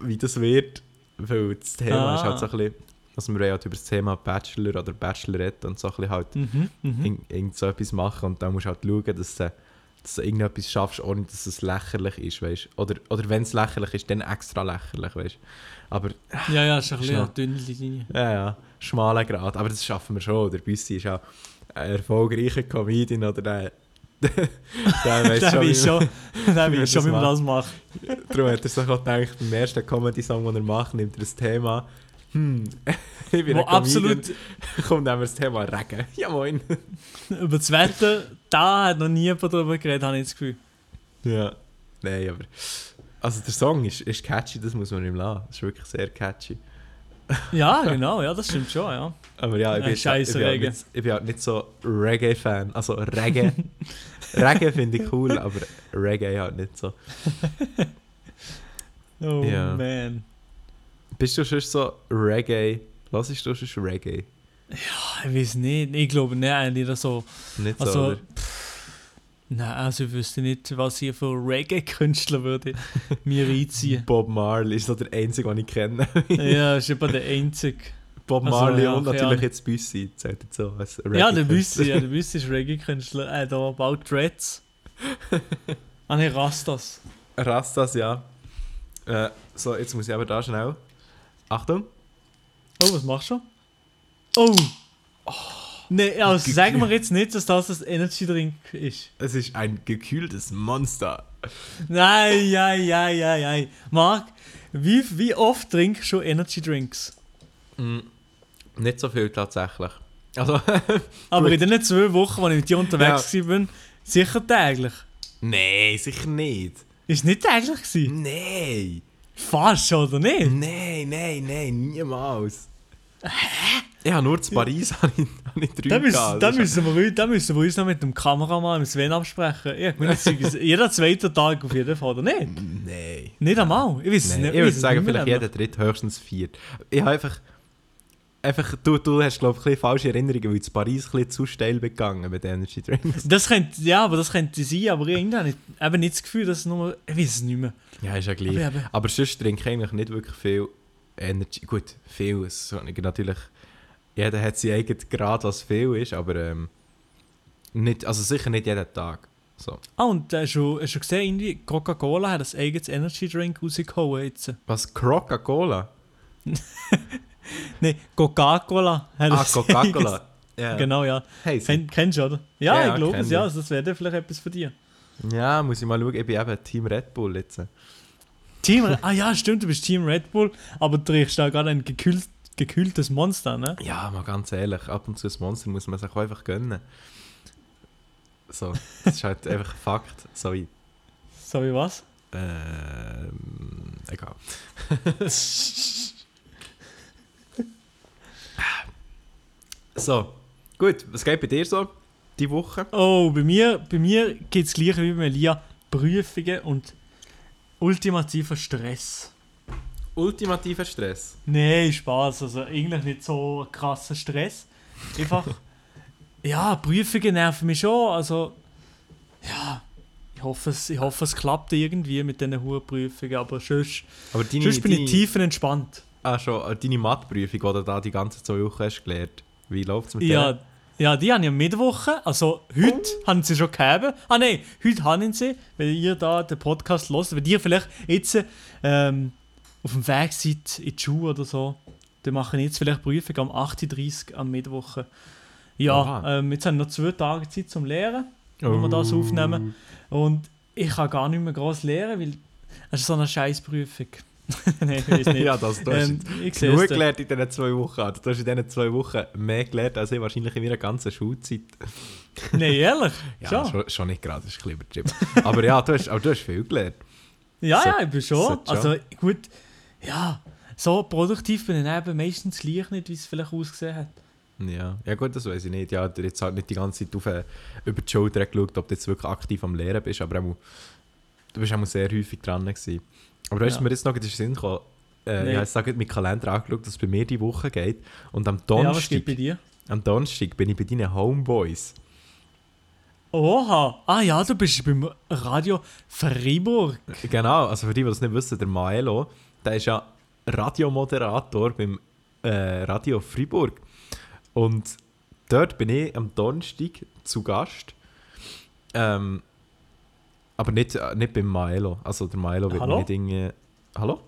wie das wird. Weil das Thema Ah. ist halt so ein bisschen... Also wir wollen halt über das Thema Bachelor oder Bachelorette und so ein bisschen halt Mhm, mhm. irgend, irgend so etwas machen. Und dann musst du halt schauen, dass du, dass du irgendetwas schaffst, ohne dass es lächerlich ist, weißt Oder, oder wenn es lächerlich ist, dann extra lächerlich, weißt Aber Ja, ja, ist ein bisschen eine dünne Linie. Ja, ja, schmaler Grad. Aber das schaffen wir schon. Der Büssi ist auch ein erfolgreicher Comedian oder der. [laughs] der Der schon, wie weiß schon, der wie weiß schon, wie man das macht. Darum hat er sich auch gedacht, beim ersten Comedy-Song, den er macht, nimmt er das Thema. Hm, [laughs] ich bin Wo Comedian. absolut [laughs] Kommt nehmen wir das Thema Regen. Ja, moin. über das Wetter, da hat noch nie jemand darüber geredet, habe ich das Gefühl. Ja. Nein, aber. Also der Song ist, ist catchy, das muss man ihm lassen. Das ist wirklich sehr catchy. [laughs] Ja, genau, ja, das stimmt schon, ja. Aber ja, ich bin, ich bin, halt nicht, ich bin halt nicht so Reggae-Fan. Also Reggae. [laughs] Reggae finde ich cool, aber Reggae halt nicht so. [laughs] Oh Ja. man. Bist du schon so Reggae? Was ist du schon Reggae? Ah, Ich weiß nicht, ich glaube nicht eigentlich so. Nicht so, Also, oder? Nein, also ich wüsste nicht, was hier für Reggae-Künstler würde mir reinziehen. [laughs] Bob Marley ist so der einzige, den ich kenne. [laughs] ja, ist eben der Einzige. Bob Also, Marley ja, und natürlich Ahnung. jetzt Büssi zählt jetzt so als Ja, der. Büssi, ja, der [laughs] Büssi ist Reggae-Künstler. Äh, da baut Dreads. ah ne, Rastas. Rastas, ja. Äh, so, jetzt muss ich aber da schnell. Achtung. Oh, was machst du? Oh! Ne, also sagen wir jetzt nicht, dass das das Energy Drink ist. Es ist ein gekühltes Monster. Nein, ja, ja, ja, ja. Marc, wie, wie oft trinkst du Energy Drinks? Mm, nicht so viel tatsächlich. Also, [laughs] Aber in den zwei Wochen, als ich mit dir unterwegs ja. war, sicher täglich. nee, sicher nicht. Ist nicht täglich gewesen? Nee. Fast, oder nicht? Nein, nein, nein, niemals. Hä? Ich habe nur zu Paris [laughs] habe ich, habe ich drei Da müssen, da, müssen wir, da müssen wir uns noch mit dem Kameramann, dem Sven, absprechen. Ja, ich jeder zweite Tag auf jeden Fall, oder nicht? Nein. Nicht einmal. Ich weiß Nein, nicht. ich würde sagen, nicht vielleicht jeder dritt, höchstens viert. Ich habe einfach... Einfach, du, du hast, glaube ich, falsche Erinnerungen, weil in Paris ein zu steil begangen mit Energy Drinks. Das könnte, ja, aber das könnte sein, aber irgendwie habe ich eben nicht das Gefühl, dass es nur, ich weiß es nicht mehr. Ja, ist ja gleich. Aber eben- Aber sonst trinke ich eigentlich nicht wirklich viel Energy. Gut, viel so- natürlich. Jeder hat sein eigenes Grad, was viel ist, aber ähm, nicht, also sicher nicht jeden Tag. So. Ah, und äh, schon, hast du gesehen, Coca-Cola hat ein eigenes Energy Drink rausgehauen jetzt. Was? Coca-Cola? [laughs] Nein, Coca-Cola Ah, [laughs] Coca-Cola. Ja. Genau, ja. Hey, Ken, kennst du, oder? Ja, Ja, ich glaube es, ja. Also das wäre vielleicht etwas für dich. ja, muss ich mal schauen. Ich bin eben Team Red Bull jetzt. Team, ah ja, stimmt, du bist Team Red Bull, aber du trinkst da gerade ein gekühlt, gekühltes Monster, ne? Ja, mal ganz ehrlich, ab und zu ein Monster muss man sich auch einfach gönnen. So, das ist halt [laughs] einfach Fakt. So wie, So wie was? ähm, egal. [laughs] so, gut, was geht bei dir so die Woche? Oh, bei mir, bei mir geht es gleich wie bei Lia. Prüfungen und ultimativer Stress. Ultimativer Stress. Nein, Spaß. Also eigentlich nicht so krasser Stress. Einfach, [laughs] ja, Prüfungen nerven mich schon. Also, ja, ich hoffe, es, ich hoffe, es klappt irgendwie mit diesen hohen Prüfungen. Aber sonst, Aber deine, sonst bin ich deine- tiefenentspannt. Ah, schon, äh, deine Mathprüfung, die du da die ganze zwei Wochen hast gelernt. Wie läuft es mit Ja, der? ja, die haben ja Mittwoche. Also heute haben sie schon gegeben. Ah nein, heute haben sie, wenn ihr da den Podcast hört, wenn ihr vielleicht jetzt ähm, auf dem Weg seid in die Schule oder so, dann machen jetzt vielleicht Prüfung am 8.30 Uhr am Mittwoch. Ja, ähm, jetzt haben wir noch zwei Tage Zeit zum Lehren, wenn wir das aufnehmen. Und ich kann gar nicht mehr groß lehren, weil es ist so eine Scheißprüfung. [laughs] nein, ich nicht. Ja, das, du hast ähm, ich genug gelernt in diesen zwei Wochen. Also, du hast in diesen zwei Wochen mehr gelernt als ich wahrscheinlich in meiner ganzen Schulzeit. [laughs] Nein, ehrlich? [laughs] Ja, Schon? schon, schon nicht gerade, das ist ein bisschen übertrieben. aber ja, du hast, aber du hast viel gelernt. Ja, So- ja, ich bin schon. schon. Also gut, ja, so produktiv bin ich eben meistens gleich nicht, wie es vielleicht ausgesehen hat. Ja, ja gut, das weiß ich nicht. Ja, du jetzt halt nicht die ganze Zeit auf, äh, über die Schulter geschaut, ob du jetzt wirklich aktiv am Lehren bist, aber auch, du bist auch sehr häufig dran gewesen. Aber du hast Ja. mir jetzt noch in den Sinn gekommen, äh, Nee. ich habe jetzt meinen Kalender angeschaut, dass es bei mir die Woche geht. Und am Ja, Donnerstag, dir? am Donnerstag bin ich bei deinen Homeboys. Oha, ah ja, du bist beim Radio Freiburg. Genau, also für die, die das nicht wissen, der Maelo, der ist ja Radiomoderator beim äh, Radio Freiburg. Und dort bin ich am Donnerstag zu Gast. Ähm, aber nicht, äh, nicht beim Maelo. Also der Maelo wird Hallo? mir irgendwie... Hallo?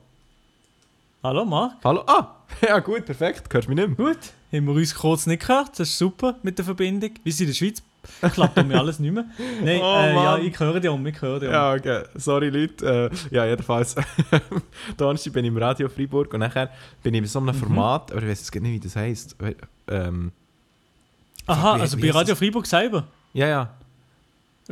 Hallo Marc? Hallo? Ah! [laughs] Ja gut, perfekt. Hörst du mich nicht mehr? Gut, haben wir uns kurz nicht gehört, das ist super mit der Verbindung. Wir sind in der Schweiz, klappt um mir alles nicht mehr. Nein, [laughs] Oh, äh, ja, ich höre dich um, ich höre dich um. Ja, okay. Sorry Leute. Äh, ja, jedenfalls. [laughs] Donnerstag bin ich im Radio Freiburg und nachher bin ich bei so einem Mhm. Format, aber ich weiß jetzt gar nicht, wie das heisst. Ähm, Aha, wie- also wie bei Radio das? Freiburg selber. ja, ja.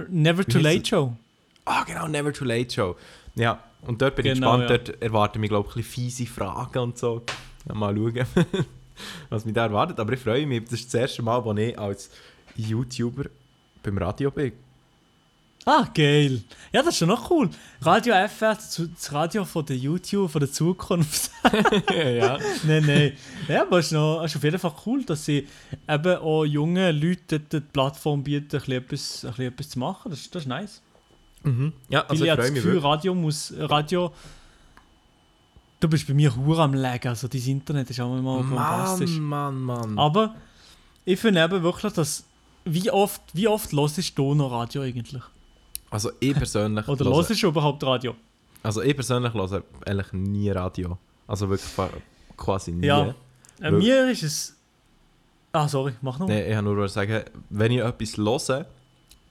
Never Wie Too Late? Show. Ah, genau, Never Too Late Show. Ja, und dort bin ich Genau, gespannt. ja. Dort erwarten mich, glaube ich, ein fiese Fragen und so. Ja, mal schauen, [laughs] was mich da erwartet. Aber ich freue mich. Das ist das erste Mal, wo ich als YouTuber beim Radio bin. Ah, geil. Ja, das ist schon noch cool. Radio FR, das das Radio von der YouTube, von der Zukunft. [laughs] ja. nein, nein. Ja, aber es ist, noch, es ist auf jeden Fall cool, dass sie eben auch jungen Leuten die Plattform bieten, ein bisschen etwas, ein bisschen etwas zu machen. Das, ist- das ist nice. Mhm. Ja, also Weil ich ich freue das mich Gefühl. Radio muss... Radio... Du bist bei mir hure am Legen, also dein Internet ist auch immer bombastisch. Mann, Mann, Mann. Aber ich finde eben wirklich, dass... Wie oft, wie oft hörst du noch Radio eigentlich? Also ich persönlich... Oder hörst du überhaupt Radio? Also ich persönlich höre eigentlich nie Radio. Also wirklich quasi nie. Ja. Äh, mir ist es... Ah, sorry, mach noch. Nee, ich kann nur sagen, wenn ich etwas höre,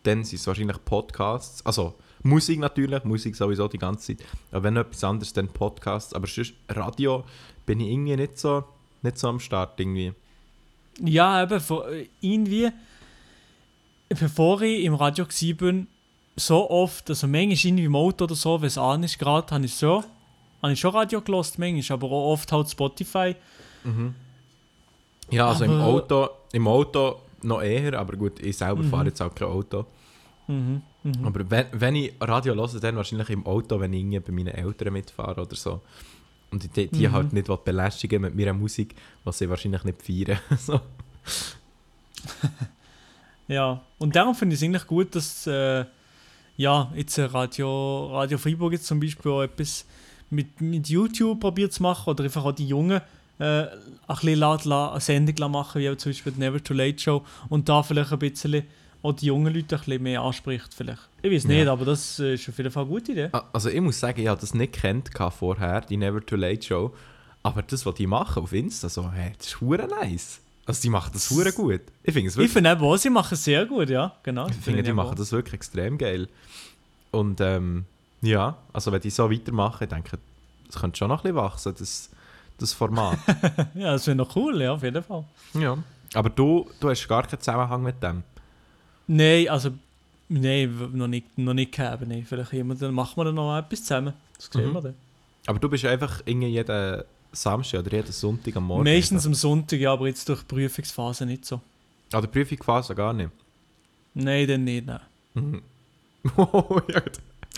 dann sind es wahrscheinlich Podcasts. Also Musik natürlich, Musik sowieso die ganze Zeit. Aber wenn etwas anderes, dann Podcasts. Aber sonst Radio bin ich irgendwie nicht so, nicht so am Start irgendwie. Ja, eben, äh, irgendwie, bevor ich im Radio war, so oft, also manchmal irgendwie im Auto oder so, wenn es an ist, gerade, habe ich so, habe ich schon Radio gelost, manchmal, aber auch oft halt Spotify. Ja, also im Aber- Auto, im Auto noch eher, aber gut, ich selber Mhm. fahre jetzt auch kein Auto. Mhm. Mhm. Aber wenn, wenn ich Radio höre, dann wahrscheinlich im Auto, wenn ich bei meinen Eltern mitfahre oder so. Und die, die Mhm. halt nicht belästigen mit meiner Musik, was sie wahrscheinlich nicht feiern. [laughs] so. [laughs] Ja, und darum finde ich es eigentlich gut, dass äh, ja, jetzt Radio, Radio Freiburg jetzt zum Beispiel auch etwas mit, mit YouTube probiert zu machen oder einfach auch die Jungen äh, ein bisschen eine Sendung machen, wie zum Beispiel die Never Too Late Show und da vielleicht ein bisschen auch die jungen Leute ein bisschen mehr anspricht vielleicht. Ich weiß nicht, Ja. aber das ist auf jeden Fall eine gute Idee. Ah, Also ich muss sagen, ich habe das nicht kennt vorher, die Never Too Late Show. Aber das, was die machen auf Insta, so, hey, das ist nice. Also die machen das hure gut. Ich finde es Ich wirklich, finde eben auch, sie machen es sehr gut, ja, genau. ich finde, die machen das wirklich extrem geil. Und ähm, ja, also wenn die so weitermachen, ich denke, das könnte schon noch ein bisschen wachsen, das, das Format. [laughs] Ja, das wäre noch cool, ja, auf jeden Fall. ja. Aber du, du hast gar keinen Zusammenhang mit dem. Nein, also, nein, noch nicht, noch nicht gehabt, nein. Vielleicht jemand, dann machen wir dann noch etwas zusammen. Das sehen Mhm. wir dann. Aber du bist einfach irgendwie jeden Samstag oder jeden Sonntag am Morgen. Meistens am Sonntag, ja, aber jetzt durch die Prüfungsphase nicht so. Ah, der Prüfungsphase gar nicht. Nein, dann nicht, nein. Mhm. [laughs] oh, ja.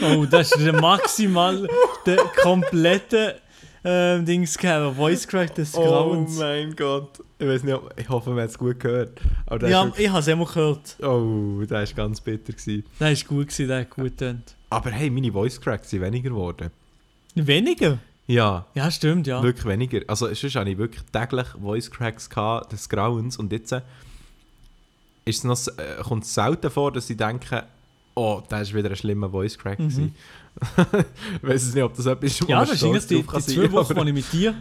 Oh, das ist der maximal, der komplette ähm, Dings gehabt, Voice Crack des Oh Grauens. mein Gott. Ich weiß nicht, ich hoffe, man hat es gut gehört. Aber ja, wirklich, ich habe es immer gehört. oh, der ist ganz bitter gewesen. Der ist gut gewesen, der hat gut getönt. Aber hey, meine Voice Cracks sind weniger geworden. Weniger? Ja, Ja, stimmt, ja. wirklich weniger. Also sonst hatte ich wirklich täglich Voice Cracks gehabt, des Grauens. Und jetzt äh, ist es noch, s- äh, kommt es selten vor, dass ich denke, oh, das ist wieder ein schlimmer Voice Crack. Mhm. [laughs] ich weiß es nicht, ob das etwas ist, Ja, das eigentlich die, die sein, zwei Wochen, die ich mit dir.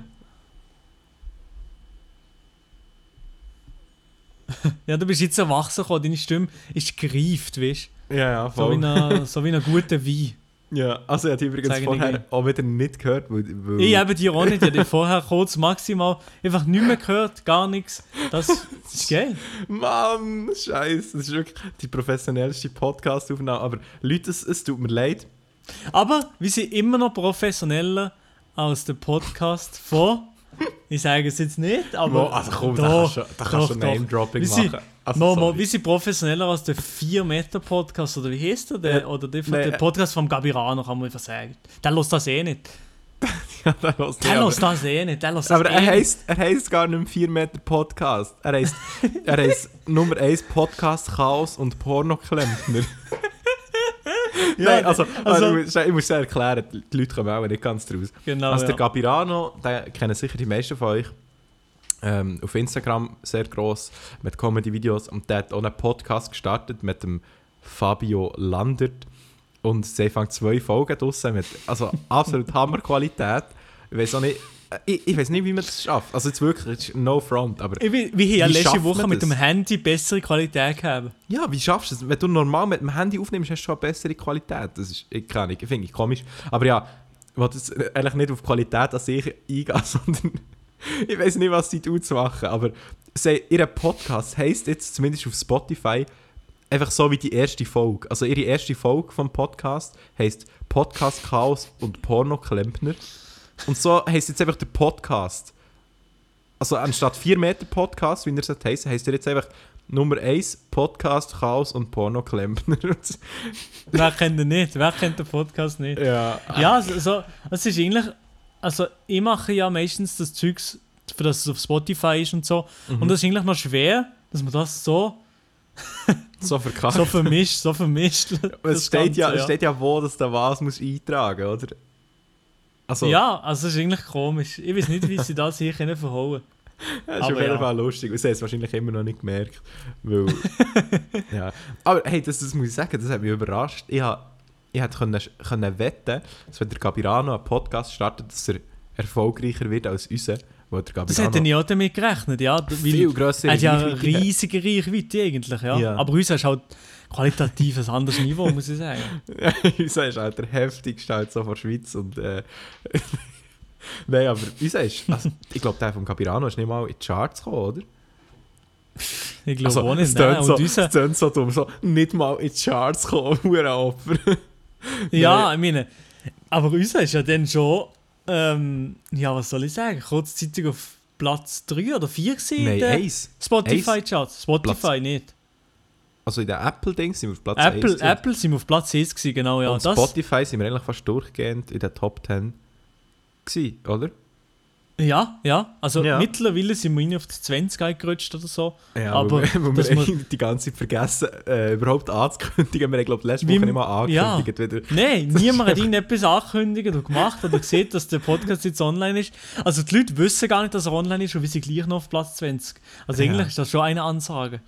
[laughs] ja, du bist jetzt erwachsen gekommen, deine Stimme ist gereift, weißt Ja, ja, du? So wie voll. ein so wie ein guter Wein. Ja, also habe die übrigens die vorher auch wieder nicht gehört, weil... weil Ich eben dir auch nicht, ich habe vorher kurz maximal einfach nicht mehr gehört, gar nichts. Das, das ist [laughs] geil. Mann, scheiße, das ist wirklich die professionellste Podcast-Aufnahme. Aber Leute, es, es tut mir leid. Aber wir sind immer noch professioneller als der Podcast von. Ich sage es jetzt nicht, aber. also komm, doch, da kannst du, da doch, kannst du doch. Name-Dropping Wir sind- machen. Also, Nochmal, sorry. wir sind professioneller als der 4-Meter-Podcast, oder wie heißt der? der Ja, oder der, nein, der äh, Podcast vom Gabirano, kann man einfach sagen. Der lässt das eh nicht. [laughs] Ja, der lässt das eh nicht. Der lässt das Aber er eh nicht. heisst, er heisst gar nicht 4 Meter Podcast. Er heisst, er heisst [laughs] Nummer 1 Podcast Chaos und Pornoklempner. [laughs] Ja, Nein, also, also- also, ich muss- ich muss es erklären, die Leute kommen auch nicht ganz draus. Genau. Also der ja. Gabirano, den kennen sicher die meisten von euch. Ähm, auf Instagram sehr gross mit Comedy-Videos und der hat auch einen Podcast gestartet mit dem Fabio Landert und sie fangen zwei Folgen draussen mit also absolut [laughs] Hammerqualität. Ich weiß auch nicht, äh, ich, ich weiß nicht, wie man das schafft. Also jetzt wirklich, es ist no front, aber Ich, wir haben ja Wie letzte Woche mit das? dem Handy bessere Qualität gehabt. ja, wie schaffst du es? Wenn du normal mit dem Handy aufnimmst, hast du schon eine bessere Qualität. Das ist, ich keine Ahnung, finde ich komisch. Aber ja, ich wollte jetzt eigentlich nicht auf Qualität an sich eingehen, [laughs] sondern [laughs] ich weiß nicht, was die tut zu machen, aber sie, ihr Podcast heisst jetzt zumindest auf Spotify einfach so wie die erste Folge. Also ihre erste Folge vom Podcast heisst Podcast Chaos und Pornoklempner. Und so heisst jetzt einfach der Podcast. Also anstatt 4 Meter Podcast, wie er es heisst, heisst er jetzt einfach Nummer 1 Podcast Chaos und Pornoklempner. [laughs] Wer kennt den nicht? Wer kennt den Podcast nicht? ja. Ja, so, so, es ist eigentlich. Also, ich mache ja meistens das Zeugs, für das es auf Spotify ist und so. Mhm. Und das ist eigentlich noch schwer, dass man das so, [laughs] So verkackt. so vermischt, so vermischt. es steht ja, Ganze, es steht ja wo, dass der was muss eintragen, oder? Also, Ja, also, es ist eigentlich komisch. Ich weiß nicht, wie sie das hier können verhauen [laughs] das ist aber auf jeden ja. Fall lustig. Sie haben es wahrscheinlich immer noch nicht gemerkt. Weil, [laughs] ja. Aber hey, das, das muss ich sagen, das hat mich überrascht. Ich habe ich hätte können, können wetten, dass wenn der Gabirano einen Podcast startet, dass er erfolgreicher wird als unser. Weil der Das Gabirano hätte ich auch damit gerechnet, ja. Weil viel grösser er hat ja eine riesige Reichweite eigentlich, ja. Ja. Aber uns ist halt qualitativ ein anderes Niveau, muss ich sagen. [laughs] unser ist halt der heftigste halt so von der Schweiz. Und, äh, [laughs] Nein, aber unser ist. Also, ich glaube, der vom Capirano ist nicht mal in die Charts gekommen, oder? Ich glaube auch es nicht. Nein. tönt so, es tönt so dumm, so nicht mal in die Charts gekommen, [laughs] hure Opfer. Ja, ich meine, aber unser ist ja dann schon, ähm, ja, was soll ich sagen, kurzzeitig auf Platz 3 oder 4 gewesen in Nein, den eins. Spotify-Charts. Spotify Platz- nicht. also in der Apple-Dings sind wir auf Platz Apple, 1. Apple sind wir auf Platz 1 gewesen, genau, ja. und Das, Spotify sind wir eigentlich fast durchgehend in der Top 10 gewesen, oder? Ja, ja. Also Ja. mittlerweile sind wir irgendwie auf die 20 eingerutscht oder so. Ja, Aber weil wir, dass wir [laughs] die ganze Zeit vergessen, äh, überhaupt anzukündigen. Wir haben, glaube ich, letzte Woche nicht mal ja. angekündigt. Wieder. Nein, niemand hat irgendetwas angekündigt oder gemacht oder gesehen, dass der Podcast jetzt online ist. Also die Leute wissen gar nicht, dass er online ist und wir sind gleich noch auf Platz 20. Also Ja. eigentlich ist das schon eine Ansage.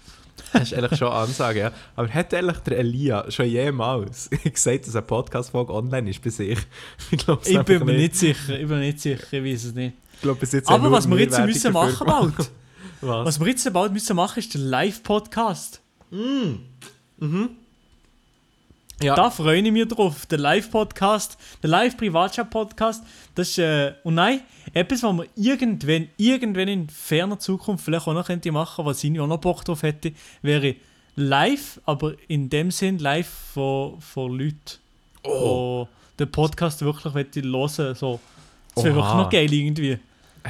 Das ist eigentlich schon eine Ansage, ja. Aber hat ehrlich der Elia schon jemals [laughs] gesagt, dass eine Podcast-Folge online ist bei sich? Ich Ich bin mir nicht sicher, ich bin mir nicht sicher, ich weiß es nicht. Ich glaube, bis jetzt Aber was wir jetzt müssen machen bald, [laughs] Was? was wir jetzt bald müssen machen, ist der Live-Podcast. Ja. Da freue ich mich drauf. Der Live-Podcast, der Live-Privatchat-Podcast, das ist, äh, und nein, etwas, was man irgendwann, irgendwann in ferner Zukunft vielleicht auch noch könnte machen, was ich auch noch Bock drauf hätte, wäre live, aber in dem Sinn live von, von Leuten, Oh. die den Podcast wirklich hören so. Das wäre wirklich noch geil irgendwie.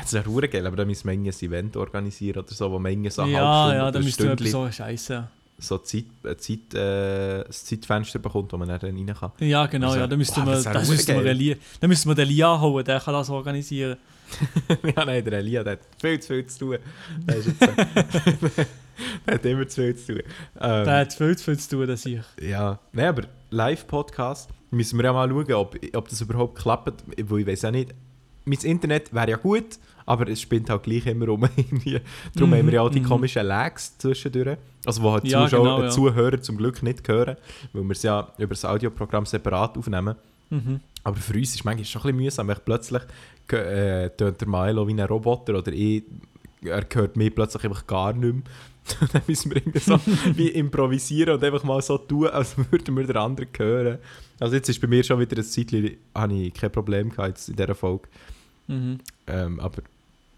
Das wäre verdammt geil, aber da müssen wir ein Event organisieren oder so, wo wir irgendwie so eine ja, ja, da müsste man so Scheiße. so Zeit, äh, Zeit, äh, Zeitfenster bekommt, wo man dann rein kann. Ja, genau, Also, ja, da müssten wow, wir, das das wir, geil. Elia, da müssten wir den Lia holen, der kann das organisieren. [laughs] ja, nein, der Elia, der hat viel zu viel zu tun. Der, ist jetzt, [laughs] der hat immer zu viel zu tun. Ähm, Der hat viel zu viel zu tun, dass ich. Ja, nein, aber Live-Podcast müssen wir ja mal schauen, ob, ob das überhaupt klappt, weil ich weiß auch nicht. Mein Internet wäre ja gut, aber es spinnt halt gleich immer um. [laughs] Darum Mhm, haben wir ja auch die mhm. komischen Lags zwischendurch. Also wo halt Ja, Zuschauer, genau, ja. Zuhörer zum Glück nicht hören, weil wir es ja über das Audioprogramm separat aufnehmen. Mhm. Aber für uns ist es manchmal schon ein bisschen mühsam, weil plötzlich äh, tönt der Milo wie ein Roboter oder ich, er hört mich plötzlich einfach gar nicht mehr. [laughs] dann müssen wir irgendwie so [laughs] wie improvisieren und einfach mal so tun, als würden wir den anderen hören. Also jetzt ist bei mir schon wieder ein Zeitchen, habe ich kein Problem gehabt jetzt in dieser Folge. Mhm. Ähm, aber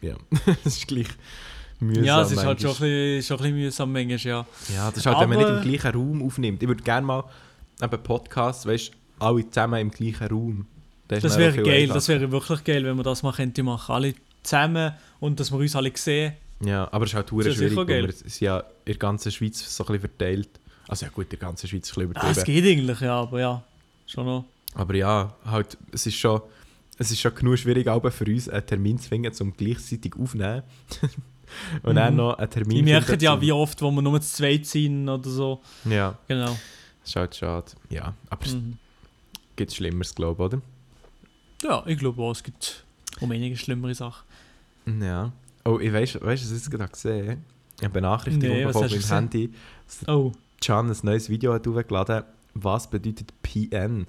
ja, [laughs] es ist gleich mühsam. Ja, es ist halt schon ein, bisschen, schon ein bisschen mühsam manchmal, ja. Ja, das ist halt, wenn man nicht Aber- im gleichen Raum aufnimmt. Ich würde gerne mal eben Podcasts, weißt du, alle zusammen im gleichen Raum. Das dann wäre geil, einfacher. das wäre wirklich geil, wenn wir das mal könnte machen. Alle zusammen und dass wir uns alle sehen. Ja, aber es ist halt Das ist schwierig, weil geil. wir sind ja in der ganzen Schweiz so ein bisschen verteilt. Also ja gut, in der ganzen Schweiz ist ein bisschen Ah, es übertrieben. geht eigentlich, ja, aber ja, schon noch. aber ja, halt, es ist schon, es ist schon genug schwierig, auch für uns einen Termin zu finden, um gleichzeitig aufzunehmen. [laughs] Und dann Mhm. noch einen Termin Ich merke finden, ja, wie oft, wo wir nur zu zweit sind oder so. Ja, Genau. halt schade. Ja, aber es Mhm. gibt Schlimmeres, glaube ich, oder? Ja, ich glaube auch, es gibt um einige schlimmere Sachen. Ja. Oh, ich weiß, weißt du, was ich gerade gesehen habe? Ich habe eine Benachrichtigung Nee, bekommen meinem Handy, dass Oh, Can ein neues Video hat hochgeladen Was bedeutet PN?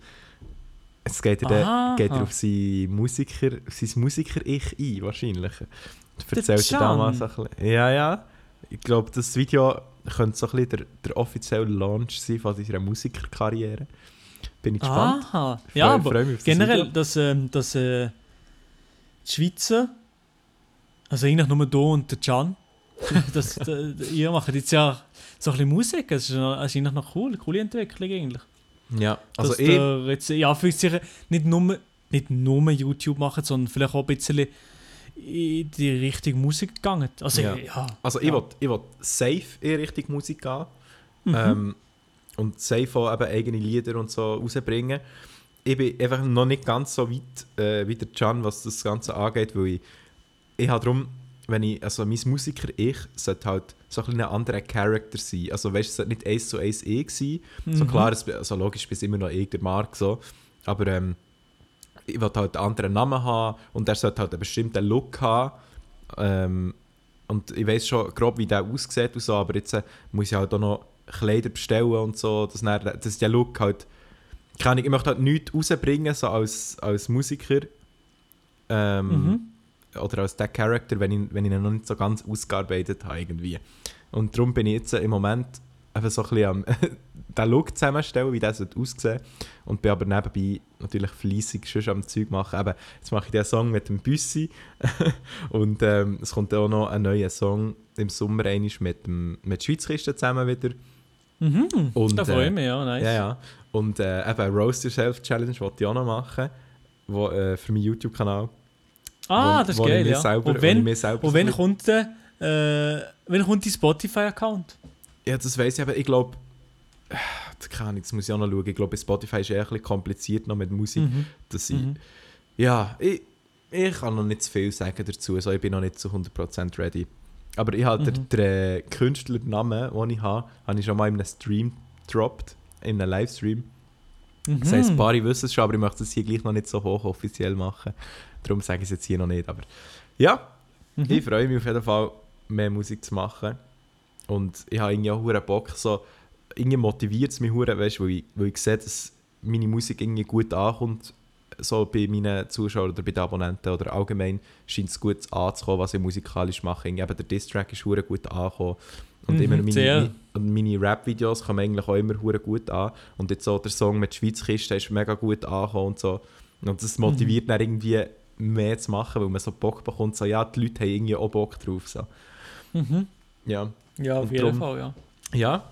Es geht er, Aha. dann, geht er auf sein Musiker, auf sein Musiker-Ich ein, wahrscheinlich. Erzählt er damals ein bisschen. Ja, ja. Ich glaube, das Video könnte so ein bisschen der, der offizielle Launch sein von seiner Musikerkarriere. Bin ich gespannt. aha. Freu- Ja, aber freu mich auf das generell, Video. dass, ähm, dass äh, die Schweizer, also eigentlich nur du und der Can, [laughs] das, da, ihr macht jetzt ja so ein bisschen Musik, das ist, das ist eigentlich noch cool, eine coole Entwicklung eigentlich. Ja, also dass ich, der jetzt, ja, für sich nicht nur, nicht nur YouTube machen, sondern vielleicht auch ein bisschen in die richtige Musik gegangen. Also, Ja. ja. also ich ja. will, ich will safe in Richtung Musik gehen. Mhm. ähm, und safe auch eben eigene Lieder und so rausbringen. Ich bin einfach noch nicht ganz so weit äh, wie der Can, was das Ganze angeht, weil ich, ich habe darum, wenn ich, also mein Musiker-Ich sollte halt so ein bisschen ein anderer Charakter sein. Also weißt du, es sollte nicht eins zu eins ich sein. So Mhm. klar, es, also logisch bis immer noch ich, der Mark, so. aber ähm, ich will halt einen anderen Namen haben und er sollte halt einen bestimmten Look haben. Ähm, und ich weiß schon grob, wie der aussieht und so, aber jetzt äh, muss ich halt auch noch Kleider bestellen und so, dass, dann, dass der Look halt, keine Ahnung, ich möchte halt nichts rausbringen, so als, als Musiker ähm, Mhm. Oder als der Charakter, wenn ich, wenn ich ihn noch nicht so ganz ausgearbeitet habe irgendwie. Und darum bin ich jetzt äh, im Moment einfach so ein bisschen am [laughs] den Look zusammenstellen, wie sollte aussehen und bin aber nebenbei natürlich fleissig schon am Zeug machen. Eben, jetzt mache ich den Song mit dem Büssi [laughs] und ähm, es kommt auch noch ein neuer Song im Sommer einmal mit dem mit Schweizkisten zusammen wieder. Mhm. Und, da freue äh, ich mich, ja, nice. Ja, ja. Und äh, eben Roast Yourself Challenge wollte ich auch noch machen, wo, äh, für meinen YouTube-Kanal. Ah, wo- das ist ich geil, ja. Selber, und ich wenn, und so wenn kommt äh, wenn kommt dein Spotify-Account? Ja, das weiss ich, aber ich glaube, äh, keine Ahnung, das muss ich auch noch schauen. Ich glaube, bei Spotify ist eher ein bisschen kompliziert noch mit Musik. Mhm. Dass ich, Mhm. Ja, ich, ich kann noch nicht zu viel sagen dazu. Also ich bin noch nicht zu 100% ready. Aber ich habe Mhm. den, den Künstlernamen, den ich habe, habe ich schon mal in einem Stream gedroppt. In einem Livestream. Mhm. Das heisst, ein paar wissen es schon, aber ich möchte es hier gleich noch nicht so hoch offiziell machen. Darum sage ich es jetzt hier noch nicht. Aber ja, Mhm. ich freue mich auf jeden Fall, mehr Musik zu machen. Und ich habe irgendwie auch hure Bock, so, irgendwie motiviert es mich weißt, weil, ich, weil ich sehe, dass meine Musik irgendwie gut ankommt, so bei meinen Zuschauern oder bei den Abonnenten oder allgemein scheint es gut anzukommen, was ich musikalisch mache. Eben der Diss-Track ist gut angekommen. Und Mhm, immer meine, sehr. meine, Rap-Videos kommen eigentlich auch immer hure gut an. Und jetzt so der Song mit Schweizkiste ist mega gut angekommen und so. Und das motiviert dann irgendwie mehr zu machen, weil man so Bock bekommt, so ja, die Leute haben irgendwie auch Bock drauf. So. Mhm. Ja. Ja, auf Und jeden Fall, ja. ja.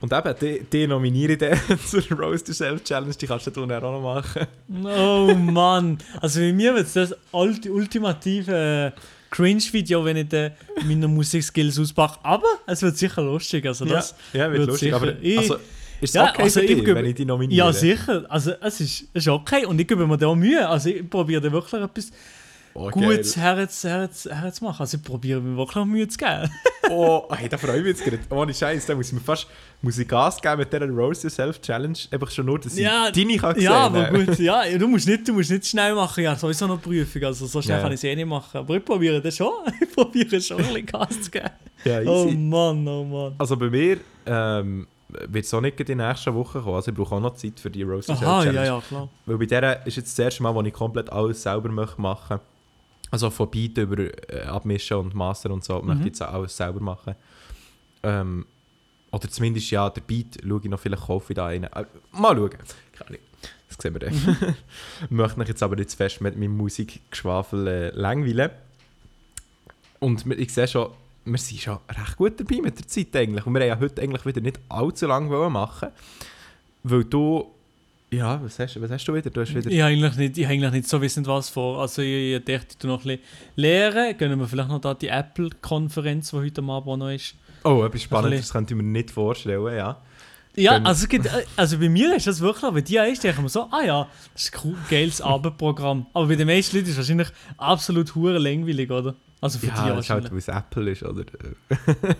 Und eben, die, die nominiere ich dann [laughs] zur Roast Yourself Challenge, die kannst du dann auch noch machen. Oh Mann. Also bei mir wird es das ulti ultimative äh, Cringe-Video, wenn ich dann meine Musikskills auspacke. Aber es wird sicher lustig. Also das, ja, ja, wird wird lustig. sicher- Aber ich- also, ist es Ja, okay also für ich dich, wenn ich die nominiere? ja, sicher. Also es ist, es ist okay. Und ich gebe mir da Mühe. Also ich probiere da wirklich etwas Oh, Gutes geil. herz, herz, herzumachen. Also ich probiere mir wirklich auch Mühe zu geben. [laughs] Oh, hey, da freue ich mich jetzt gerade. Ohne Scheiß, da muss ich mir fast muss ich Gas geben mit dieser Roast Yourself Challenge. Einfach schon nur, dass ich Ja, deine kann sehen Ja, aber gut, ja, du musst nicht, du musst nicht schnell machen, ja, sowieso noch Prüfung, also so schnell Ja, kann ich es eh nicht machen. Aber ich probiere das schon, [laughs] ich probiere schon ein bisschen Gas zu geben. Ja, Oh easy. Mann, oh Mann. Also bei mir ähm, wird es auch nicht in die nächsten Wochen kommen. Also ich brauche auch noch Zeit für die Yourself Aha, Challenge. ja, ja, klar. Weil bei der ist jetzt das erste Mal, wo ich komplett alles selber möchte machen Also von Beat über äh, Abmischen und Master und so, möchte ich jetzt auch alles selber machen. Ähm, oder zumindest, ja, der Beat schaue ich noch, vielleicht kaufe ich da einen. Äh, mal schauen. Das sehen wir dann. [laughs] möchte mich jetzt aber nicht fest mit meinem Musikgeschwafel äh, langweilen. Und ich sehe schon, wir sind schon recht gut dabei mit der Zeit eigentlich. Und wir haben ja heute eigentlich wieder nicht allzu lange machen Weil du... Ja, was hast, was hast du wieder? Du hast wieder... Ich habe eigentlich nicht, ich habe eigentlich nicht so wissend was vor. Also ich, ich dachte, tu noch ein bisschen lehren. Können wir vielleicht noch da die Apple-Konferenz, die heute Abend auch noch ist. Oh, etwas Spannendes, das könnte ich mir nicht vorstellen, ja. Ja, also, also bei mir ist das wirklich, aber bei dir ist, denke ich mir so, ah ja, das ist ein cool, geiles Abendprogramm. Aber bei den meisten Leuten ist es wahrscheinlich absolut hure langweilig, oder? Also für Ja, das ist halt, weil es Apple ist, oder?